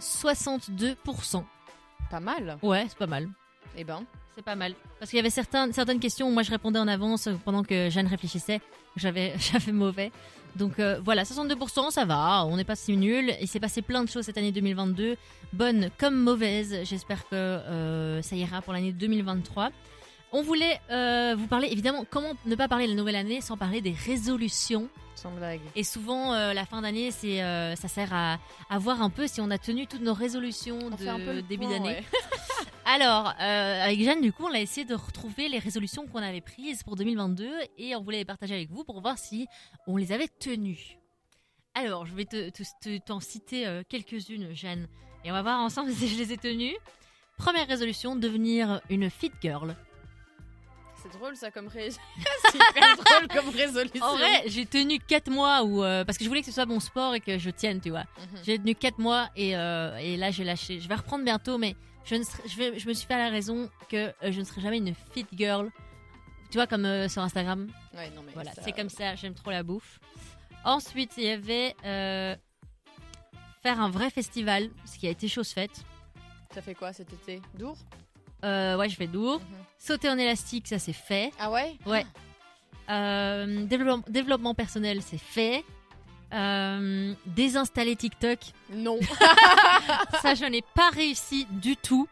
62%. Pas mal. Ouais, c'est pas mal. Eh ben, C'est pas mal. Parce qu'il y avait certains, certaines questions où moi je répondais en avance pendant que Jeanne réfléchissait. J'avais, j'avais mauvais. Donc euh, voilà, 62%, ça va. On n'est pas si nul. Il s'est passé plein de choses cette année 2022. Bonnes comme mauvaises. J'espère que euh, ça ira pour l'année 2023. On voulait euh, vous parler, évidemment, comment ne pas parler de la nouvelle année sans parler des résolutions. sans blague. Et souvent, euh, la fin d'année, c'est, euh, ça sert à, à voir un peu si on a tenu toutes nos résolutions On de fait un peu le début d'année. ouais. Alors, euh, avec Jeanne, du coup, on a essayé de retrouver les résolutions qu'on avait prises pour 2022 et on voulait les partager avec vous pour voir si on les avait tenues. Alors, je vais te, te- te- t'en citer euh, quelques-unes, Jeanne, et on va voir ensemble si je les ai tenues. Première résolution, devenir une fit girl. C'est drôle ça comme ré... C'est hyper drôle comme résolution. En vrai, j'ai tenu 4 mois où, euh, parce que je voulais que ce soit mon sport et que je tienne, tu vois. Mhm. J'ai tenu 4 mois et, euh, et là j'ai lâché. Je vais reprendre bientôt, mais je, ne serai- je, vais, je me suis fait à la raison que euh, je ne serai jamais une fit girl. Tu vois, comme euh, sur Instagram. Ouais, non mais Voilà, ça- c'est comme ça, j'aime trop la bouffe. Ensuite, il y avait euh, faire un vrai festival, ce qui a été chose faite. Ça fait quoi cet été? Dour? Euh, ouais, je fais Dour. Mhm. Sauter en élastique, ça c'est fait. Ah ouais? Ouais. Euh, développement, développement personnel, c'est fait. Euh, désinstaller TikTok, Non. ça je n'ai pas réussi du tout.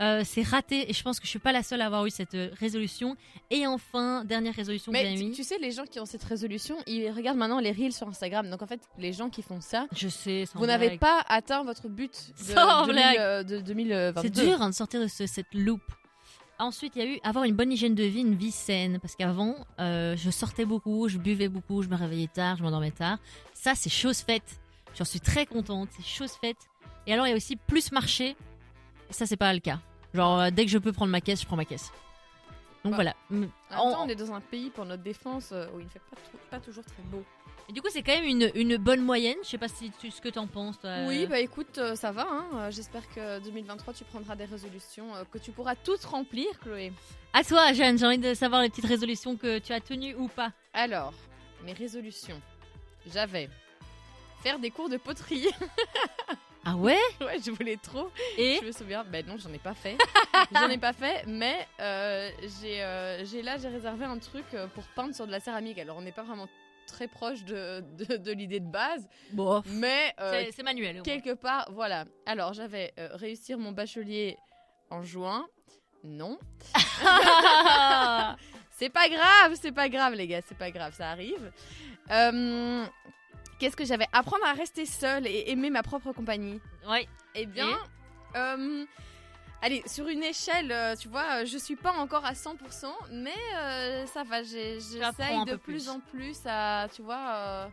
Euh, c'est raté et je pense que je suis pas la seule à avoir eu cette euh, résolution. Et enfin, dernière résolution que Mais j'ai tu, sais, les gens qui ont cette résolution, ils regardent maintenant les reels sur Instagram. Donc en fait, les gens qui font ça, Je sais, vous n'avez pas atteint votre but de, Sans 2000, blague. euh, de 2022. C'est dur hein, de sortir de ce- cette loupe. Ensuite, il y a eu avoir une bonne hygiène de vie, une vie saine. Parce qu'avant, euh, je sortais beaucoup, je buvais beaucoup, je me réveillais tard, je m'endormais tard. Ça, c'est chose faite. J'en suis très contente, c'est chose faite. Et alors, il y a aussi plus marcher. Ça, c'est pas le cas. Genre, euh, dès que je peux prendre ma caisse, je prends ma caisse. Donc Bah, voilà. En même temps, on est dans un pays pour notre défense euh, où il ne fait pas toujours très beau. Et du coup, c'est quand même une, une bonne moyenne. Je sais pas si tu, ce que t'en penses. toi. Oui, bah écoute, euh, ça va. hein. Euh, J'espère que 2023, tu prendras des résolutions euh, que tu pourras toutes remplir, Chloé. À toi, Jeanne, j'ai envie de savoir les petites résolutions que tu as tenues ou pas. Alors, mes résolutions. J'avais faire des cours de poterie. Ah ouais? Ouais, je voulais trop. Et? Je me souviens, ben non, j'en ai pas fait. j'en ai pas fait, mais euh, j'ai euh, là, j'ai réservé un truc pour peindre sur de la céramique. Alors, on n'est pas vraiment très proche de, de, de l'idée de base, Bon, mais euh, c'est- manuel. quelque part, voilà. Alors, j'avais euh, réussir mon bachelier en juin. Non. C'est pas grave, c'est pas grave, les gars, c'est pas grave, ça arrive. Euh, Qu'est-ce que j'avais? Apprendre à rester seule et aimer ma propre compagnie. ouais. Eh bien, euh, allez, sur une échelle, euh, tu vois, euh, je suis pas encore à 100%, mais euh, ça va, j'essaye de plus, plus. en plus à, tu vois, euh,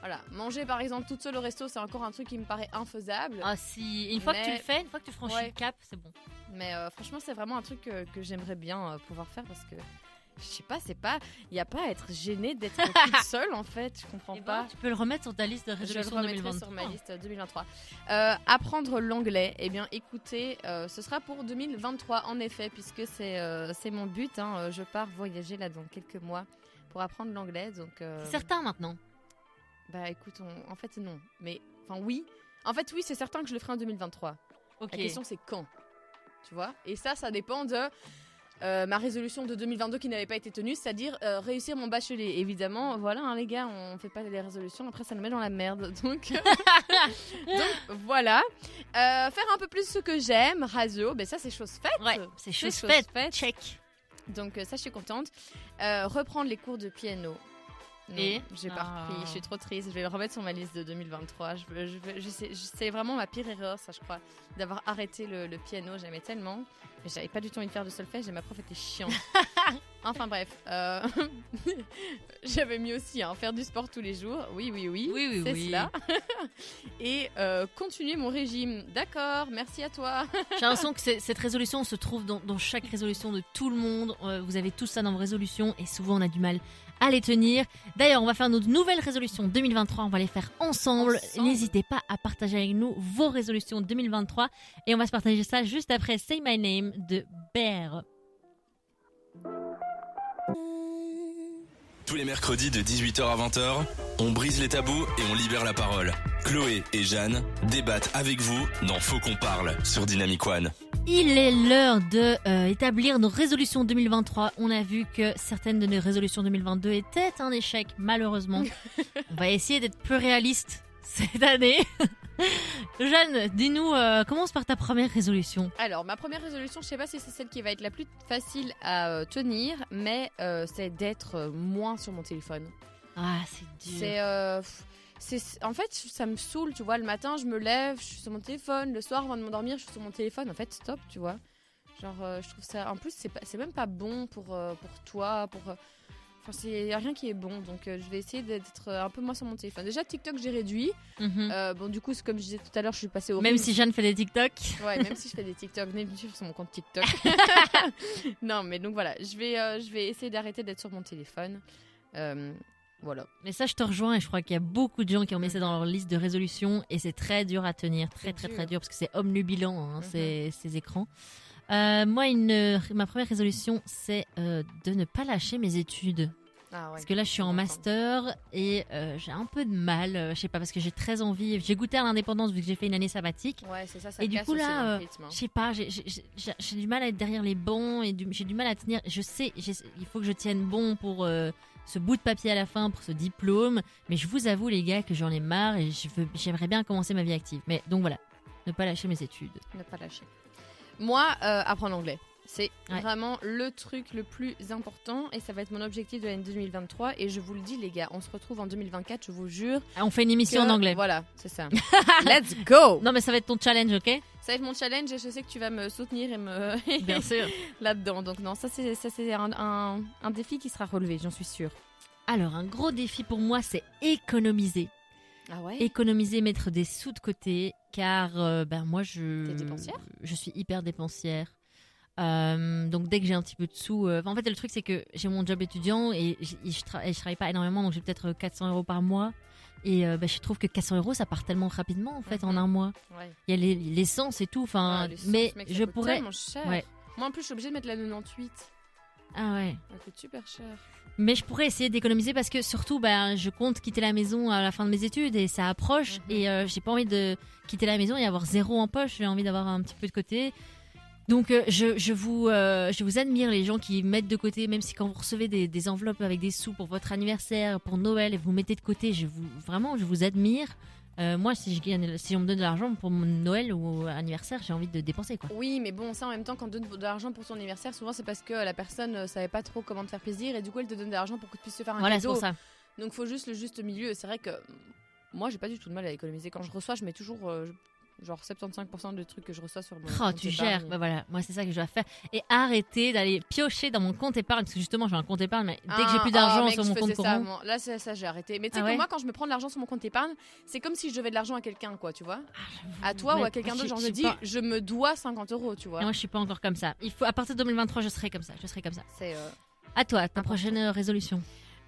Voilà, manger par exemple toute seule au resto, c'est encore un truc qui me paraît infaisable. Ah si, une fois que tu le fais, une fois que tu franchis Ouais. le cap, c'est bon. Mais franchement, c'est vraiment un truc que, que j'aimerais bien pouvoir faire parce que je sais pas, c'est pas, il y a pas à être gêné d'être toute seule en fait. Je comprends Eh ben, pas. tu peux le remettre sur ta liste de Je le résolutions remettrai 2023. sur ma liste 2023. Euh, apprendre l'anglais, eh bien écoutez, euh, ce sera pour 2023 en effet, puisque c'est euh, c'est mon but. hein. Euh, Je pars voyager là dans quelques mois pour apprendre l'anglais. Donc, euh, C'est certain maintenant. bah écoute, on- en fait non, mais enfin oui. En fait oui, c'est certain que je le ferai en 2023. Ok. La question c'est quand, tu vois? Et ça, ça dépend de euh, ma résolution de 2022 qui n'avait pas été tenue, c'est-à-dire euh, réussir mon bachelier. Évidemment, voilà, hein, les gars, on fait pas les résolutions, après ça nous met dans la merde. Donc, donc voilà. Euh, faire un peu plus ce que j'aime, radio, ben ça c'est chose faite. Ouais, c'est chose chose faite. faite. Check. Donc ça je suis contente. Reprendre les cours de piano. Et j'ai pas Ah. repris, je suis trop triste. Je vais le remettre sur ma liste de 2023. Je, je, sais, c'est vraiment ma pire erreur, ça je crois, d'avoir arrêté le, le piano. J'aimais tellement, mais j'avais pas du tout envie de faire de solfège. Et ma prof était chiante. enfin bref, euh, j'avais mis aussi hein, faire du sport tous les jours. Oui, oui, oui, Oui, oui, c'est oui. cela. Et euh, continuer mon régime. D'accord, merci à toi. J'ai l'impression que cette résolution se trouve dans, dans chaque résolution de tout le monde. Euh, vous avez tout ça dans vos résolutions et souvent on a du mal à les tenir. D'ailleurs, on va faire notre nouvelle résolution 2023. On va les faire ensemble. Ensemble. N'hésitez pas à partager avec nous vos résolutions 2023 et on va se partager ça juste après Say My Name de Bear. Tous les mercredis de 18h à 20h, on brise les tabous et on libère la parole. Chloé et Jeanne débattent avec vous dans Faut qu'on parle sur Dynamic One. Il est l'heure de euh, établir nos résolutions 2023. On a vu que certaines de nos résolutions 2022 étaient un échec, malheureusement. On va essayer d'être plus réaliste cette année. Jeanne, dis-nous, euh, commence par ta première résolution. Alors, ma première résolution, je sais pas si c'est celle qui va être la plus facile à euh, tenir, mais euh, c'est d'être moins sur mon téléphone. Ah, c'est dur. C'est, en fait, ça me saoule, tu vois. Le matin, je me lève, je suis sur mon téléphone. Le soir, avant de m'endormir, je suis sur mon téléphone. En fait, stop, tu vois. Genre, euh, je trouve ça. En plus, c'est, pas, même pas bon pour, euh, pour toi, pour. Enfin, c'est rien qui est bon, donc euh, je vais essayer d'être un peu moins sur mon téléphone. Déjà, TikTok, j'ai réduit. Mhm. Euh, bon, du coup, c'est comme je disais tout à l'heure, je suis passée au Même si Jeanne fait des TikTok. Ouais, même si je fais des TikTok, venez me suivre sur mon compte TikTok. non, mais donc voilà, je vais, euh, je vais essayer d'arrêter d'être sur mon téléphone. Voilà. Mais ça, je te rejoins et je crois qu'il y a beaucoup de gens qui ont mis ça dans leur liste de résolutions et c'est très dur à tenir, très C'est très dur. très dur parce que c'est omnubilant hein, Mhm. ces, ces écrans. Euh, moi, une, ma première résolution, c'est euh, de ne pas lâcher mes études. Ah ouais. Parce que là, je suis en master et euh, j'ai un peu de mal. euh, je sais pas, parce que j'ai très envie. J'ai goûté à l'indépendance vu que j'ai fait une année sabbatique. Ouais, c'est ça, ça Et du coup, là, euh, hein. Je sais pas, j'ai- du mal à être derrière les bancs et j'ai du mal à tenir. Je sais, il faut que je tienne bon pour ce bout de papier à la fin, pour ce diplôme. Mais je vous avoue, les gars, que j'en ai marre et j'aimerais bien commencer ma vie active. Mais donc voilà, ne pas lâcher mes études. Ne pas lâcher. Moi, euh, apprendre l'anglais. C'est Ouais. vraiment le truc le plus important et ça va être mon objectif de l'année 2023. Et je vous le dis, les gars, on se retrouve en 2024, je vous jure. Ah, on fait une émission que- en anglais. Voilà, c'est ça. Let's go! Non, mais ça va être ton challenge, ok? Ça va être mon challenge et je sais que tu vas me soutenir et me. Bien sûr. là-dedans. Donc non, ça c'est ça c'est un, un, un défi qui sera relevé, j'en suis sûre. Alors, un gros défi pour moi, c'est économiser. Ah ouais? économiser, mettre des sous de côté, car euh, ben moi je dépensière? je suis hyper dépensière. Euh, donc dès que j'ai un petit peu de sous, euh, en fait le truc c'est que j'ai mon job étudiant et je, tra- et je travaille pas énormément, donc j'ai peut-être 400 euros par mois. Et euh, ben, je trouve que 400 euros ça part tellement rapidement en fait en Mhm. un mois. Ouais. Il y a les- l'essence et tout, enfin, Ah, les mais je pourrais. cher. Ouais. Moi en plus je suis obligée de mettre la 98. Ah ouais. Ça coûte super cher. Mais je pourrais essayer d'économiser parce que surtout, ben, je compte quitter la maison à la fin de mes études et ça approche. Mhm. Et euh, j'ai pas envie de quitter la maison et avoir zéro en poche. J'ai envie d'avoir un petit peu de côté. Donc euh, je, je vous, euh, je vous admire les gens qui mettent de côté, même si quand vous recevez des, des enveloppes avec des sous pour votre anniversaire, pour Noël, et vous mettez de côté, je vous, vraiment, je vous admire. Euh, moi, si, je gagne, si on me donne de l'argent pour mon Noël ou anniversaire, j'ai envie de dépenser. quoi. Oui, mais bon, ça en même temps, quand on donne de l'argent pour ton anniversaire, souvent c'est parce que la personne euh, savait pas trop comment te faire plaisir et du coup elle te donne de l'argent pour que tu puisses te faire un Voilà, c'est cadeau. pour ça. Donc faut juste le juste milieu. C'est vrai que moi j'ai pas du tout de mal à économiser. Quand je reçois, je mets toujours. euh, genre 75% des trucs que je reçois sur mon Oh, compte tu gères. Bah voilà, moi c'est ça que je dois faire. Et arrêter d'aller piocher dans mon compte épargne. Parce que justement, j'ai un compte épargne, mais dès que j'ai Ah, plus d'argent oh, sur je mon compte ça courant. avant. Là, c'est ça, j'ai arrêté. Mais tu sais Ah que ouais moi, quand je me prends de l'argent sur mon compte épargne, c'est comme si je devais de l'argent à quelqu'un, quoi, tu vois. Ah, À toi ou à quelqu'un je- d'autre, genre je je suis dis, pas- je me dois 50 euros, tu vois. Et moi, je suis pas encore comme ça. Il faut, à partir de 2023, je serai comme ça. Je serai comme ça. C'est. euh, À toi, ta prochaine euh, résolution.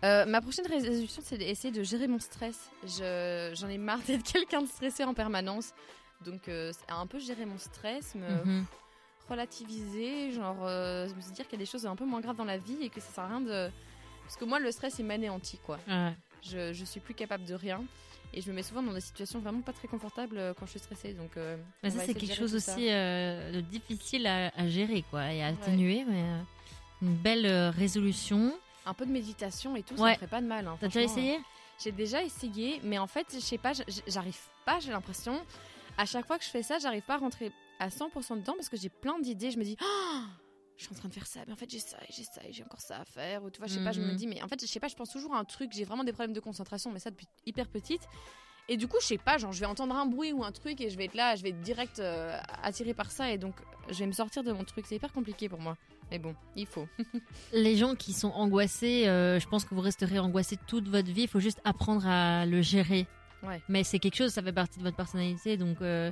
Euh, ma prochaine résolution, c'est d'essayer de gérer mon stress. Je- J'en ai marre d'être quelqu'un de stressé en permanence. Donc, euh, c'est un peu gérer mon stress, me Mhm. relativiser, genre euh, se dire qu'il y a des choses un peu moins graves dans la vie et que ça sert à rien de. Parce que moi, le stress, il m'anéantit, quoi. Ouais. Je, je suis plus capable de rien. Et je me mets souvent dans des situations vraiment pas très confortables euh, quand je suis stressée. Donc, euh, ça, c'est quelque chose ça. aussi euh, de difficile à, à gérer, quoi, et à atténuer. Mais euh, une belle euh, résolution. Un peu de méditation et tout, ça Ouais. me ferait pas de mal. hein, T'as déjà franchement. essayé? J'ai déjà essayé, mais en fait, je sais pas, j'arrive pas, j'ai l'impression. À chaque fois que je fais ça, j'arrive pas à rentrer à 100% dedans parce que j'ai plein d'idées. Je me dis, Ah, je suis en train de faire ça, mais en fait, j'ai ça, et j'ai ça, et j'ai encore ça à faire. Ou tu vois, je sais pas, je me Mhm. dis, mais en fait, je sais pas, je pense toujours à un truc. J'ai vraiment des problèmes de concentration, mais ça depuis hyper petite. Et du coup, je sais pas, genre, je vais entendre un bruit ou un truc et je vais être là, je vais être direct euh, attirée par ça. Et donc, je vais me sortir de mon truc. C'est hyper compliqué pour moi. Mais bon, il faut. Les gens qui sont angoissés, euh, je pense que vous resterez angoissés toute votre vie. Il faut juste apprendre à le gérer. Ouais. Mais c'est quelque chose, ça fait partie de votre personnalité. Donc, euh,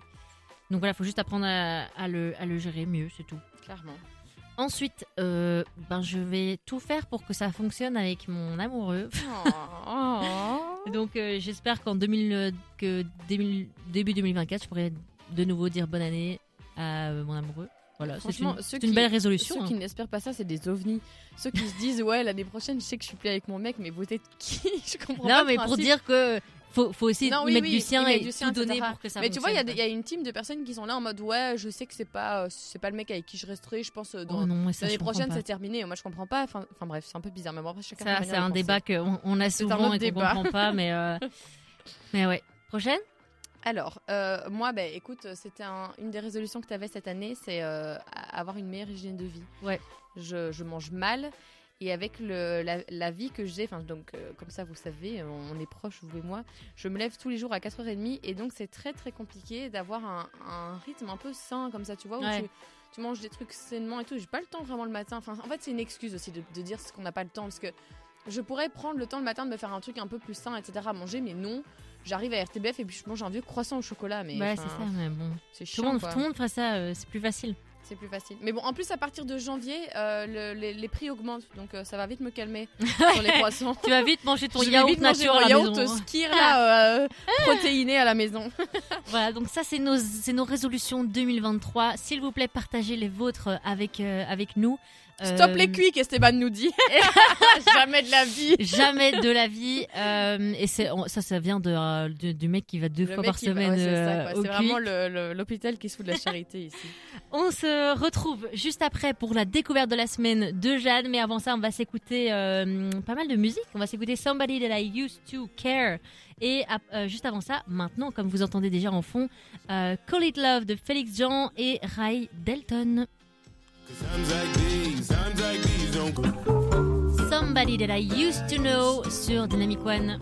donc voilà, il faut juste apprendre à, à le, à le gérer mieux, c'est tout. Clairement. Ensuite, euh, ben, je vais tout faire pour que ça fonctionne avec mon amoureux. Oh. Donc euh, j'espère qu'en 2000, euh, que 2000 début 2024, je pourrai de nouveau dire bonne année à mon amoureux. Voilà, c'est une, belle résolution. Ceux hein. qui n'espèrent pas ça, c'est des ovnis. Ceux qui se disent, ouais, l'année prochaine, je sais que je suis plus avec mon mec, mais vous êtes qui? Je comprends pas. Non, mais pour dire que faut, faut aussi Non, oui, mettre oui, du sien et du sien, tout donner etc. pour que ça Mais tu vois, il y, a y une team de personnes qui sont là en mode, ouais, je sais que c'est pas, euh, c'est pas le mec avec qui je resterai, je pense, euh, quoi. dans Oh non, mais ça, l'année prochaine, c'est terminé. Moi, je comprends pas. Enfin, enfin, bref, c'est un peu bizarre. Mais bon, après, chacun Ça, c'est un débat qu'on on a souvent et qu'on comprend pas, mais, euh, mais ouais. Prochaine? Alors, euh, moi, bah, écoute, c'était un- une des résolutions que tu avais cette année, c'est euh, avoir une meilleure hygiène de vie. Ouais. Je, je mange mal. Et avec le, la, la vie que j'ai, enfin donc euh, comme ça vous savez, on est proches vous et moi, je me lève tous les jours à 4h30 et donc c'est très très compliqué d'avoir un, un rythme un peu sain comme ça, tu vois, où Ouais. tu, tu manges des trucs sainement et tout. J'ai pas le temps vraiment le matin. Enfin, en fait, c'est une excuse aussi de, de dire ce qu'on n'a pas le temps parce que je pourrais prendre le temps le matin de me faire un truc un peu plus sain, etc. à manger, mais non. J'arrive à RTBF et puis je mange un vieux croissant au chocolat, mais Ouais, c'est ça, mais bon. Tout chiant. le, monde, quoi. tout le monde ferait ça, euh, c'est plus facile. C'est plus facile. Mais bon, en plus, à partir de janvier, euh, le- les, les prix augmentent, donc euh, ça va vite me calmer sur les croissants. Tu vas vite manger ton Je yaourt vite manger nature à mon la yaourt maison. hein. skir là, euh, protéiné à la maison. Voilà, donc ça c'est nos, nos résolutions 2023. S'il vous plaît, partagez les vôtres avec, avec nous. Stop Euh, les cuics, Esteban nous dit. Jamais de la vie. Jamais de la vie. euh, et ça, ça vient de, euh, de- du mec qui va deux Le fois par semaine ouais, c'est euh, vraiment l'hôpital qui se fout de la charité ici. On se retrouve juste après pour la découverte de la semaine de Jeanne. Mais avant ça, on va s'écouter euh, pas mal de musique. On va s'écouter Somebody That I Used to Care. Et euh, juste avant ça, maintenant, comme vous entendez déjà en fond, euh, Call It Love de Félix Jean et Ray Delton. Somebody That I Used to Know sur Dynamic One.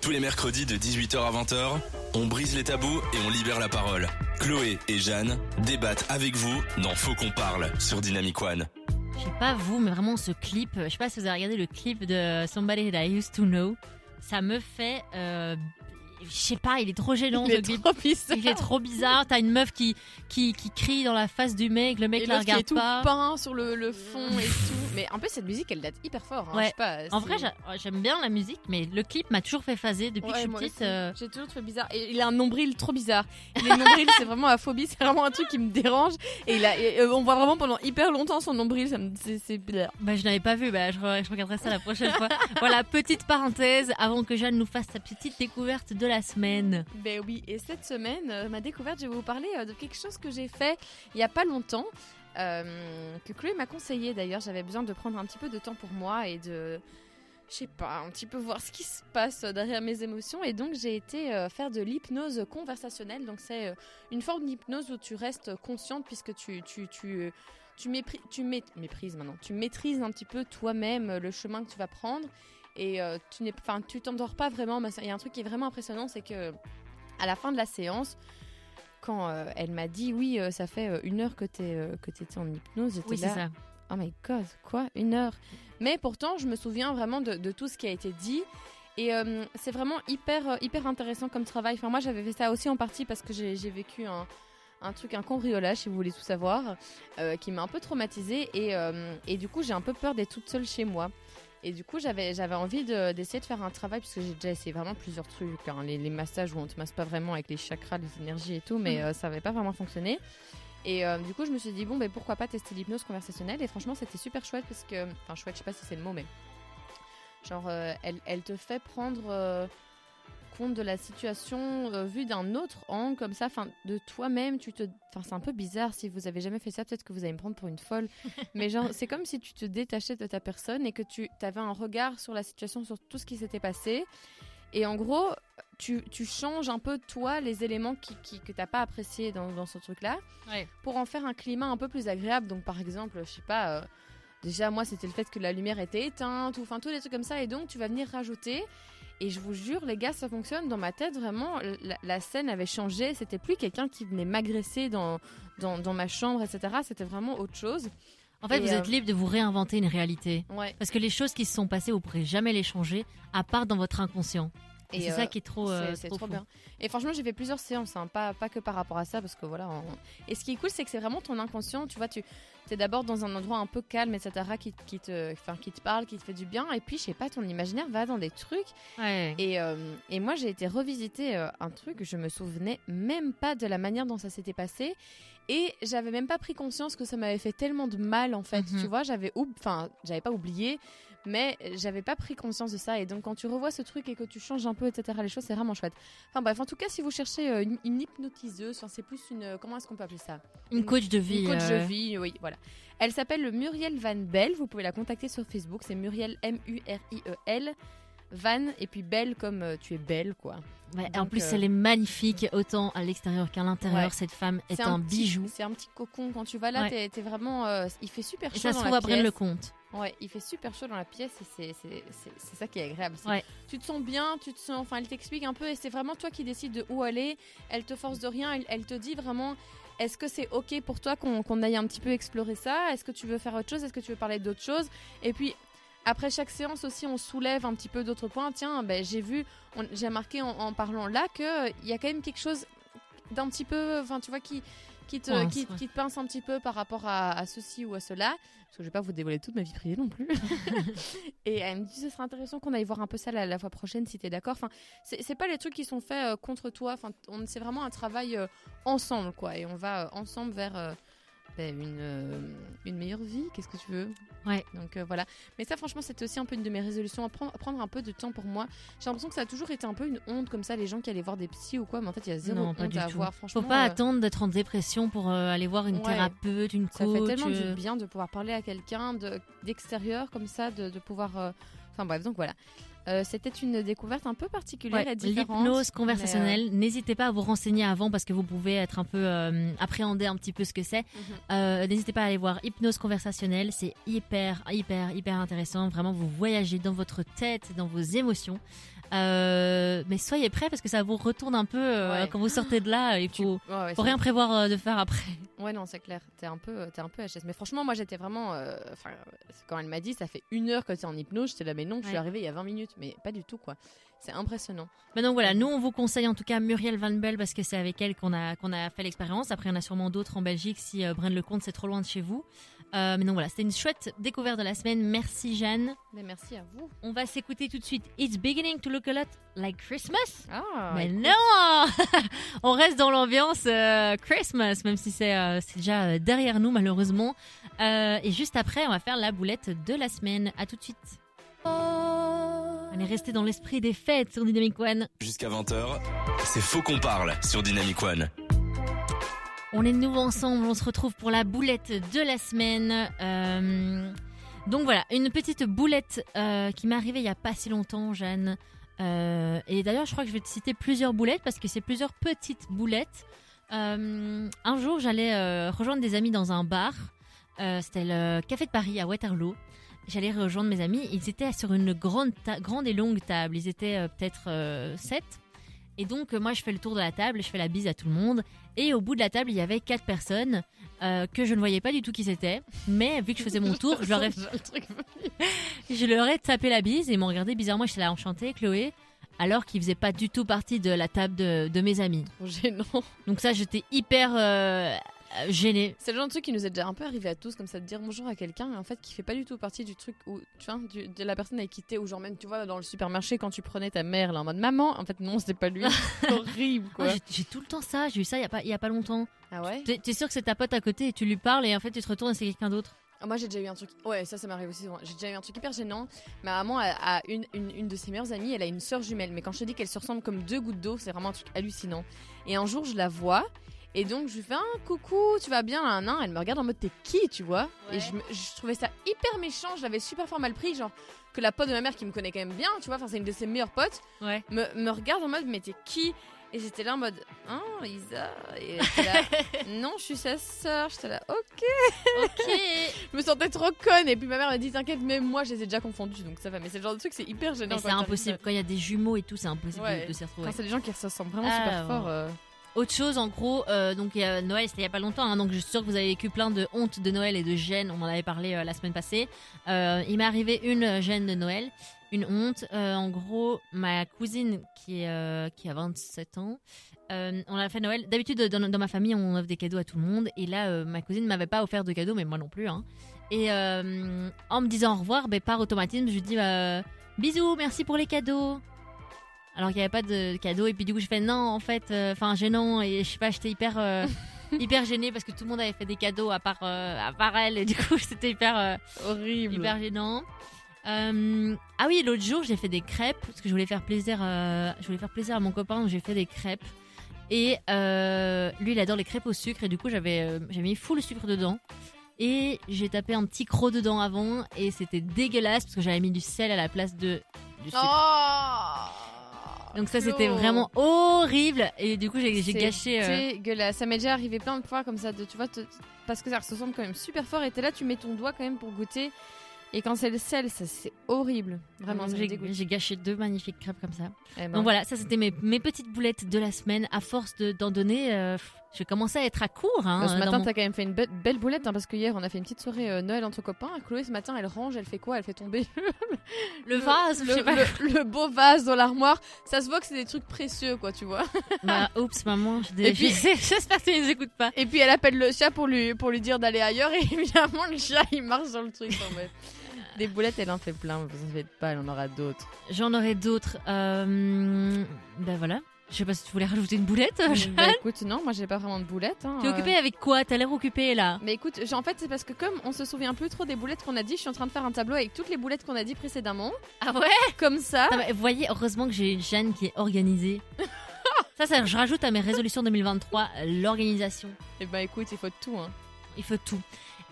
Tous les mercredis de 18h à 20h, on brise les tabous et on libère la parole. Chloé et Jeanne débattent avec vous dans Faut qu'on parle sur Dynamic One. Je sais pas vous, mais vraiment ce clip, je sais pas si vous avez regardé le clip de Somebody That I Used to Know, ça me fait, euh, je sais pas, il est trop gênant Il est clip. trop bizarre. Il est trop bizarre. T'as une meuf qui, qui, qui crie dans la face du mec, le mec Et la l'autre qui regarde est tout pas. peint sur le, le fond et tout. Mais en plus, cette musique, elle date hyper fort. hein. Ouais. Je sais pas, En vrai, j'a- j'aime bien la musique, mais le clip m'a toujours fait phaser depuis que je suis petite. euh, J'ai toujours trouvé bizarre. Et il a un nombril trop bizarre. Il est nombril, c'est vraiment la phobie. C'est vraiment un truc qui me dérange. Et, il a, et, euh, on voit vraiment pendant hyper longtemps son nombril. Ça me, c'est, c'est bizarre. Bah, je n'avais pas vu, bah, je, re- je regarderai ça la prochaine fois. Voilà, petite parenthèse avant que Jeanne nous fasse sa petite découverte de la semaine. Ben oui. Et cette semaine, euh, ma découverte, je vais vous parler euh, de quelque chose que j'ai fait il y a pas longtemps. euh, que Chloé m'a conseillé d'ailleurs. J'avais besoin de prendre un petit peu de temps pour moi et de. Je sais pas, un petit peu voir ce qui se passe derrière mes émotions. Et donc, j'ai été faire de l'hypnose conversationnelle. Donc, c'est une forme d'hypnose où tu restes consciente puisque tu. tu, tu tu, mépri- tu mé- maintenant. Tu maîtrises un petit peu toi-même le chemin que tu vas prendre et euh, tu n'es, enfin, tu t'endors pas vraiment. Il y a un truc qui est vraiment impressionnant, c'est que à la fin de la séance, quand euh, elle m'a dit oui, euh, ça fait une heure que tu étais en hypnose, j'étais Oui, c'est là. ça. Oh my god, quoi Une heure? Mais pourtant, je me souviens vraiment de, de tout ce qui a été dit. Et euh, c'est vraiment hyper, hyper intéressant comme travail. Enfin, moi, j'avais fait ça aussi en partie parce que j'ai j'ai vécu un, un truc, un cambriolage, si vous voulez tout savoir, euh, qui m'a un peu traumatisée. Et, euh, et du coup, j'ai un peu peur d'être toute seule chez moi. Et du coup, j'avais j'avais envie de- d'essayer de, faire un travail, puisque j'ai déjà essayé vraiment plusieurs trucs. hein. les, les massages où on te masse pas vraiment avec les chakras, les énergies et tout, mais euh, ça n'avait pas vraiment fonctionné. Et euh, du coup, je me suis dit, bon, ben, pourquoi pas tester l'hypnose conversationnelle? Et franchement, c'était super chouette parce que. Enfin, chouette, je sais pas si c'est le mot, mais. Genre, euh, elle, elle te fait prendre compte de la situation euh, vue d'un autre angle, comme ça, enfin, de toi-même. Tu te. Enfin, c'est un peu bizarre si vous avez jamais fait ça, peut-être que vous allez me prendre pour une folle. mais genre, c'est comme si tu te détachais de ta personne et que tu avais un regard sur la situation, sur tout ce qui s'était passé. Et en gros, tu, tu changes un peu, toi, les éléments qui, qui- que tu n'as pas appréciés dans, dans ce truc-là Ouais. pour en faire un climat un peu plus agréable. Donc, par exemple, je sais pas, euh, déjà, moi, c'était le fait que la lumière était éteinte, ou enfin, tous les trucs comme ça. Et donc, tu vas venir rajouter. Et je vous jure, les gars, ça fonctionne. Dans ma tête, vraiment, la, la scène avait changé. C'était plus quelqu'un qui venait m'agresser dans, dans, dans ma chambre, etc. C'était vraiment autre chose. En fait, Et, vous êtes euh, libre de vous réinventer une réalité. Ouais. Parce que les choses qui se sont passées, vous pourrez jamais les changer, à part dans votre inconscient. Et, c'est euh, ça qui est trop, euh, c'est c'est trop, bien. Et franchement, j'ai fait plusieurs séances, hein, pas, pas que par rapport à ça, parce que voilà. on- Et ce qui est cool, c'est que c'est vraiment ton inconscient. Tu vois, tu es d'abord dans un endroit un peu calme, etc., qui, qui, te, enfin, qui te parle, qui te fait du bien. Et puis, je sais pas, ton imaginaire va dans des trucs. Ouais. Et, euh, et moi, j'ai été revisiter euh, un truc, je me souvenais même pas de la manière dont ça s'était passé. Et j'avais même pas pris conscience que ça m'avait fait tellement de mal, en fait. Mhm. Tu vois, j'avais enfin, j'avais pas oublié, mais j'avais pas pris conscience de ça. Et donc, quand tu revois ce truc et que tu changes un peu, etc., les choses, c'est vraiment chouette. Enfin, bref, en tout cas, si vous cherchez euh, une, une hypnotiseuse, enfin, c'est plus une. euh, Comment est-ce qu'on peut appeler ça? Une coach de vie. une coach euh, de vie, oui, voilà. Elle s'appelle Muriel Van Bell. Vous pouvez la contacter sur Facebook. C'est Muriel M-U-R-I-E-L. Van et puis belle comme euh, tu es belle, quoi. ouais, en plus, euh, elle est magnifique, autant à l'extérieur qu'à l'intérieur. Ouais. Cette femme est un, petit- bijou. C'est un petit cocon. Quand tu vas là, Ouais. vraiment. euh, il fait super chaud Et ça se trouve Braine le compte. Ouais, il fait super chaud dans la pièce et c'est- ça qui est agréable. Ouais. Tu te sens bien, tu te sens. Enfin, elle t'explique un peu et c'est vraiment toi qui décides de où aller. Elle te force de rien. Elle, elle te dit vraiment. Est-ce que c'est ok pour toi qu'on qu'on aille un petit peu explorer ça? Est-ce que tu veux faire autre chose? Est-ce que tu veux parler d'autre chose? Et puis après chaque séance aussi, on soulève un petit peu d'autres points. Tiens, ben, j'ai vu, j'ai remarqué en, en parlant là que il y a quand même quelque chose d'un petit peu, enfin tu vois qui qui te, Pince, qui, te pince un petit peu par rapport à, à ceci ou à cela. Parce que je vais pas vous dévoiler toute ma vie privée non plus. et elle me dit ce serait intéressant qu'on aille voir un peu ça la, la fois prochaine si t'es d'accord. Enfin, c'est pas les trucs qui sont faits euh, contre toi. Enfin, c'est vraiment un travail euh, ensemble quoi. Et on va euh, ensemble vers ben, une, euh, une meilleure vie. Qu'est-ce que tu veux Ouais. Donc euh, voilà. Mais ça, franchement, c'était aussi un peu une de mes résolutions. à Prendre, prendre un peu de temps pour moi. J'ai l'impression que ça a toujours été un peu une honte comme ça, les gens qui allaient voir des psys ou quoi. Mais en fait, il y a zéro Non, pas honte du à tout. avoir. Franchement, Faut pas euh, attendre d'être en dépression pour euh, aller voir une Ouais. thérapeute, une ça coach. fait tellement euh, du bien de pouvoir parler à quelqu'un de- d'extérieur comme ça, de, de pouvoir. euh, Enfin bref, donc voilà. Euh, C'était une découverte un peu particulière Ouais, et différente. L'hypnose conversationnelle, n'hésitez pas à vous renseigner avant parce que vous pouvez être un peu euh, appréhender un petit peu ce que c'est. euh, mhm. Euh, n'hésitez pas à aller voir hypnose conversationnelle, c'est hyper hyper hyper intéressant. Vraiment, vous voyagez dans votre tête, dans vos émotions. Euh, mais soyez prêts parce que ça vous retourne un peu euh, Ouais. quand vous sortez de là. Il Tu- faut, ouais, ouais, faut rien prévoir euh, de faire après. Ouais, non, c'est clair. T'es un peu, un peu HS. Mais franchement, moi, j'étais vraiment. Enfin, quand elle m'a dit, ça fait une heure que t'es en hypnose, j'étais là, mais non, je suis arrivée il y a 20 minutes. Mais pas du tout, quoi. C'est impressionnant. Mais donc voilà, nous on vous conseille en tout cas Muriel Van Bell parce que c'est avec elle qu'on a qu'on a fait l'expérience. Après, il y en a sûrement d'autres en Belgique si euh, Braine le Comte c'est trop loin de chez vous. Euh, mais donc voilà, c'était une chouette découverte de la semaine. Merci Jeanne. Mais merci à vous. On va s'écouter tout de suite. It's beginning to look a lot like Christmas. Ah, Mais écoute. non On reste dans l'ambiance euh, Christmas, même si c'est euh, déjà derrière nous malheureusement. Et juste après, on va faire la boulette de la semaine. À tout de suite. On est resté dans l'esprit des fêtes sur Dynamic One. Jusqu'à 20h, c'est Faux qu'on parle sur Dynamic One. On est de nouveau ensemble, on se retrouve pour la boulette de la semaine. Euh, donc voilà, une petite boulette euh, qui m'est arrivée il y a pas si longtemps, Jeanne. Euh, et d'ailleurs, je crois que je vais te citer plusieurs boulettes parce que c'est plusieurs petites boulettes. Euh, un jour, j'allais rejoindre des amis dans un bar. C'était le Café de Paris à Waterloo. J'allais rejoindre mes amis. Ils étaient sur une grande, grande et longue table. Ils étaient euh, peut-être euh, sept. Et donc, euh, moi, je fais le tour de la table, je fais la bise à tout le monde. Et au bout de la table, il y avait quatre personnes euh, que je ne voyais pas du tout qui c'était. Mais vu que je faisais mon tour, je leur ai, Le truc- je leur ai tapé la bise et ils m'ont regardé bizarrement. J'étais là enchantée, Chloé. Alors qu'ils faisaient pas du tout partie de la table de, de mes amis. Trop gênant. Donc ça, j'étais hyper euh, gênée. C'est le genre de truc qui nous est déjà un peu arrivé à tous, comme ça, de dire bonjour à quelqu'un, et en fait, qui fait pas du tout partie du truc où, tu vois, du- de la personne avec qui t'es, ou genre même, tu vois, dans le supermarché, quand tu prenais ta mère, là, en mode maman, en fait, non, c'était pas lui. Horrible, Ah, quoi. j'ai- J'ai tout le temps ça. J'ai eu ça il y a pas, il y a pas longtemps. Ah ouais T'es t'es sûr que c'est ta pote à côté et tu lui parles et en fait tu te retournes et c'est quelqu'un d'autre? Ah, Moi, j'ai déjà eu un truc. Ouais, ça, ça m'arrive aussi souvent. J'ai déjà eu un truc hyper gênant. Ma maman a, a une, une, une de ses meilleures amies, elle a une sœur jumelle. Mais quand je te dis qu'elles se ressemblent comme deux gouttes d'eau, c'est vraiment un truc hallucinant. Et un jour, je la vois. Et donc, je lui fais un coucou, tu vas bien, un an. Elle me regarde en mode t'es qui, tu vois? Ouais. Et je, me- je trouvais ça hyper méchant. Je l'avais super fort mal pris. Genre, que la pote de ma mère qui me connaît quand même bien, tu vois, enfin, c'est une de ses meilleures potes, Ouais. me, me regarde en mode mais t'es qui? Et j'étais là en mode Hein, Isa Et là, Non, je suis sa sœur. J'étais là, ok. Ok. Je me sentais trop conne et puis ma mère m'a dit t'inquiète même moi je les ai déjà confondus donc ça va mais c'est le genre de truc c'est hyper gênant Mais c'est impossible. Quand il y a des jumeaux et tout, c'est impossible de- de, s'y retrouver. quand c'est des gens qui se ressemblent vraiment Ah, super ouais. fort euh, Autre chose, en gros, euh, donc Noël, c'était il y a pas longtemps, hein, donc je suis sûre que vous avez vécu plein de honte de Noël et de gêne. On en avait parlé euh, la semaine passée. Euh, il m'est arrivé une gêne de Noël, une honte. En gros, ma cousine qui, qui a 27 ans, on a fait Noël. D'habitude, dans, ma famille, on offre des cadeaux à tout le monde. Et là, ma cousine m'avait pas offert de cadeaux, mais moi non plus. hein. Et en me disant au revoir, ben, par automatisme, je lui dis bisous, merci pour les cadeaux. Alors qu'il n'y avait pas de cadeaux. Et puis du coup, je fais non, en fait, euh, enfin gênant. Et je sais pas, j'étais hyper, euh, hyper gênée parce que tout le monde avait fait des cadeaux à part, euh, à part elle. Et du coup, c'était hyper, horrible hyper gênant. Euh, ah oui, l'autre jour, j'ai fait des crêpes parce que je voulais faire plaisir, euh, je voulais faire plaisir à mon copain. Donc j'ai fait des crêpes. Et euh, lui, il adore les crêpes au sucre. Et du coup, j'avais, j'avais mis full sucre dedans. Et j'ai tapé un petit croc dedans avant. Et c'était dégueulasse parce que j'avais mis du sel à la place de, du sucre. oh Donc ça c'était vraiment horrible. Et du coup j'ai j'ai C'est gâché. euh, dégueulasse. Ça m'est déjà arrivé plein de fois comme ça de tu vois te- parce que ça se ressemble quand même super fort. Et t'es là tu mets ton doigt quand même pour goûter. Et quand c'est le sel ça c'est horrible. Vraiment j'ai gâché deux magnifiques crêpes comme ça. Eh ben, Donc voilà, ça c'était mes, mes petites boulettes de la semaine. À force de- d'en donner, euh, je commençais à être à court. Hein, ce euh, dans matin, mon- t'as quand même fait une be- belle boulette hein, parce que hier, on a fait une petite soirée euh, Noël entre copains. Chloé, ce matin, elle range, elle fait quoi? Elle fait tomber le vase, le, je sais pas. le- le beau vase dans l'armoire. Ça se voit que c'est des trucs précieux, quoi, tu vois. Bah, oups, maman, je Et puis- j'espère que tu les écoutes pas. Et puis elle appelle le chat pour lui, pour lui dire d'aller ailleurs. Et évidemment, le chat, il marche sur le truc. en mode. Des boulettes, elle en fait plein. Vous en faites pas, elle en aura d'autres. J'en aurai d'autres. Euh, ben voilà. Je sais pas si tu voulais rajouter une boulette. Jeanne. bah écoute, non, moi j'ai pas vraiment de boulettes. hein, Tu es euh. occupée avec quoi? T'as l'air occupée là. Mais écoute, en fait, c'est parce que comme on se souvient plus trop des boulettes qu'on a dit, je suis en train de faire un tableau avec toutes les boulettes qu'on a dit précédemment. Ah ouais? Comme ça. Vous voyez, heureusement que j'ai Jeanne qui est organisée. ça, ça, je rajoute à mes résolutions 2023 euh, l'organisation. Et bah écoute, il faut tout. Hein. Il faut tout.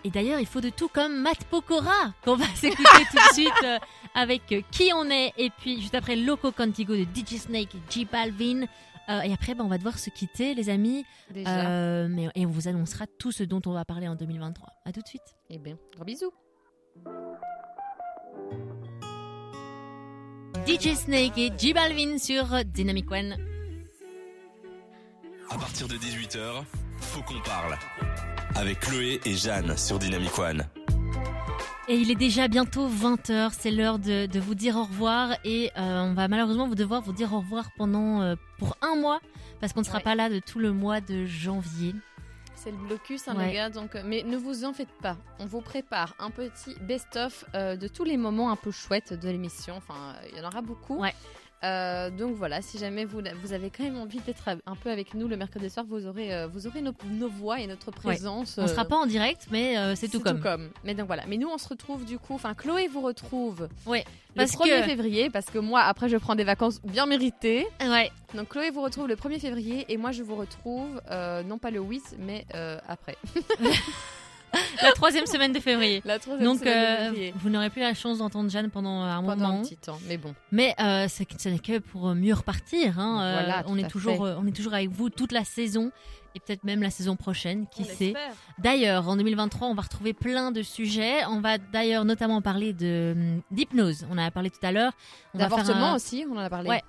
Et d'ailleurs, il faut de tout comme Matt Pokora, qu'on va s'écouter tout de suite euh, avec euh, Qui on est, et puis juste après Loco Contigo de DJ Snake, J Balvin. Euh, et après, bah, on va devoir se quitter, les amis. Déjà. Euh, mais, et on vous annoncera tout ce dont on va parler en 2023. À tout de suite. Eh bien, gros bisous. DJ Snake et J Balvin sur Dynamic One. À partir de 18h, faut qu'on parle. Avec Chloé et Jeanne sur Dynamic One. Et il est déjà bientôt 20h, c'est l'heure de, de vous dire au revoir et euh, on va malheureusement vous devoir vous dire au revoir pendant euh, pour un mois parce qu'on ne sera Ouais. pas là de tout le mois de janvier. C'est le blocus, hein, Ouais. les gars. Donc, euh, mais ne vous en faites pas. On vous prépare un petit best-of euh, de tous les moments un peu chouettes de l'émission. Enfin, il y en aura beaucoup. Ouais. Euh, donc voilà, si jamais vous, vous avez quand même envie d'être un peu avec nous le mercredi soir, vous aurez, euh, vous aurez nos, nos voix et notre présence. On ne euh, sera pas en direct, mais euh, c'est tout comme. Mais donc voilà. Mais nous, on se retrouve du coup. Enfin, Chloé vous retrouve Ouais, le parce 1er que- février parce que moi, après, je prends des vacances bien méritées. Ouais. Donc Chloé vous retrouve le 1er février et moi, je vous retrouve euh, non pas le 8, mais après. La troisième semaine de février. La troisième Donc, semaine de euh, février. vous n'aurez plus la chance d'entendre Jeanne pendant un pendant moment. un petit temps. Mais bon, Mais euh, ce n'est que pour mieux repartir. hein. Euh, Voilà, on, est toujours, euh, on est toujours avec vous toute la saison et peut-être même la saison prochaine, qui on sait. D'ailleurs, en 2023, on va retrouver plein de sujets. On va d'ailleurs notamment parler de hum, d'hypnose. On en a parlé tout à l'heure. D'avortement un- aussi, on en a parlé. Ouais.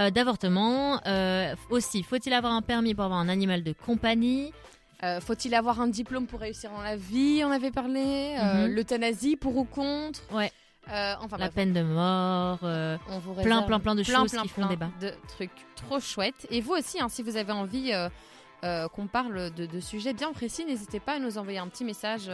euh, d'avortement. Euh, aussi, faut-il avoir un permis pour avoir un animal de compagnie? Euh, Faut-il avoir un diplôme pour réussir dans la vie On avait parlé. Euh, Mhm. L'euthanasie pour ou contre Ouais. Euh, enfin, La bref, peine de mort euh, on vous plein, plein, plein de plein, choses plein, qui font plein débat. de trucs trop chouettes. Et vous aussi, hein, si vous avez envie euh, qu'on parle de, de sujets bien précis, n'hésitez pas à nous envoyer un petit message.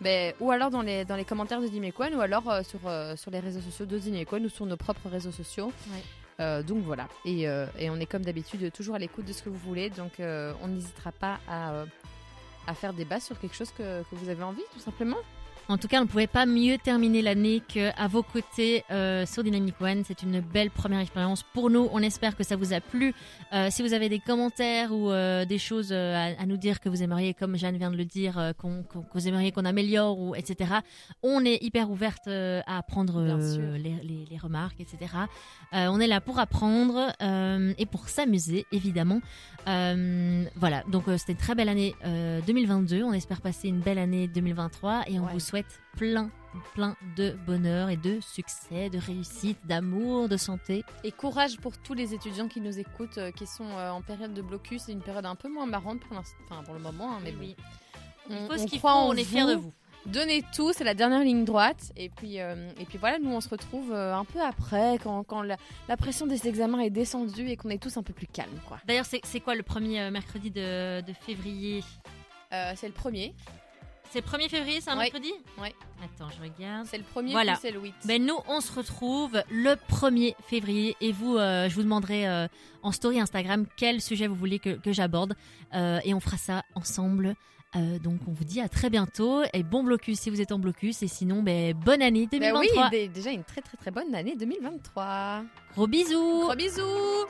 ben, ou alors dans les, dans les commentaires de Dimequan ou alors sur, sur les réseaux sociaux de Dimequan ou sur nos propres réseaux sociaux. Ouais. Euh, donc voilà, et, euh, et on est comme d'habitude toujours à l'écoute de ce que vous voulez, donc euh, on n'hésitera pas à, faire débat sur quelque chose que vous avez envie, tout simplement. En tout cas, on ne pouvait pas mieux terminer l'année qu'à vos côtés euh, sur Dynamic One. C'est une belle première expérience pour nous. On espère que ça vous a plu. Euh, si vous avez des commentaires ou euh, des choses à, à nous dire que vous aimeriez, comme Jeanne vient de le dire, qu'on, qu'on- que vous aimeriez qu'on améliore, ou etc., on est hyper ouverte à sûr. les, les- les remarques, etc. On est là pour apprendre et pour s'amuser, évidemment. Voilà, donc c'était une très belle année euh, 2022. On espère passer une belle année 2023 et on Ouais. vous souhaite plein, plein de bonheur et de succès, de réussite, d'amour, de santé. Et courage pour tous les étudiants qui nous écoutent, euh, qui sont euh, en période de blocus. C'est une période un peu moins marrante pour, l'instant- enfin, pour le moment, hein, mais bon. oui, On, il faut ce qu'il faut, on est fiers de vous. Donnez tout, c'est la dernière ligne droite. Et puis, euh, et puis voilà, nous on se retrouve un peu après, quand, quand la, la pression des examens est descendue et qu'on est tous un peu plus calmes. quoi. D'ailleurs, c'est quoi le premier mercredi de, de février? Euh, c'est le premier. C'est le 1er février, c'est un Ouais. mercredi Ouais. Attends, je regarde. C'est le premier, Voilà. puis c'est le 8. Ben nous, on se retrouve le 1er février et vous, euh, je vous demanderai euh, en story Instagram quel sujet vous voulez que, que j'aborde euh, et on fera ça ensemble. Donc on vous dit à très bientôt et bon blocus si vous êtes en blocus et sinon ben, bonne année Bah 2023. oui, dé- déjà une très très très bonne année 2023. Gros bisous. Gros bisous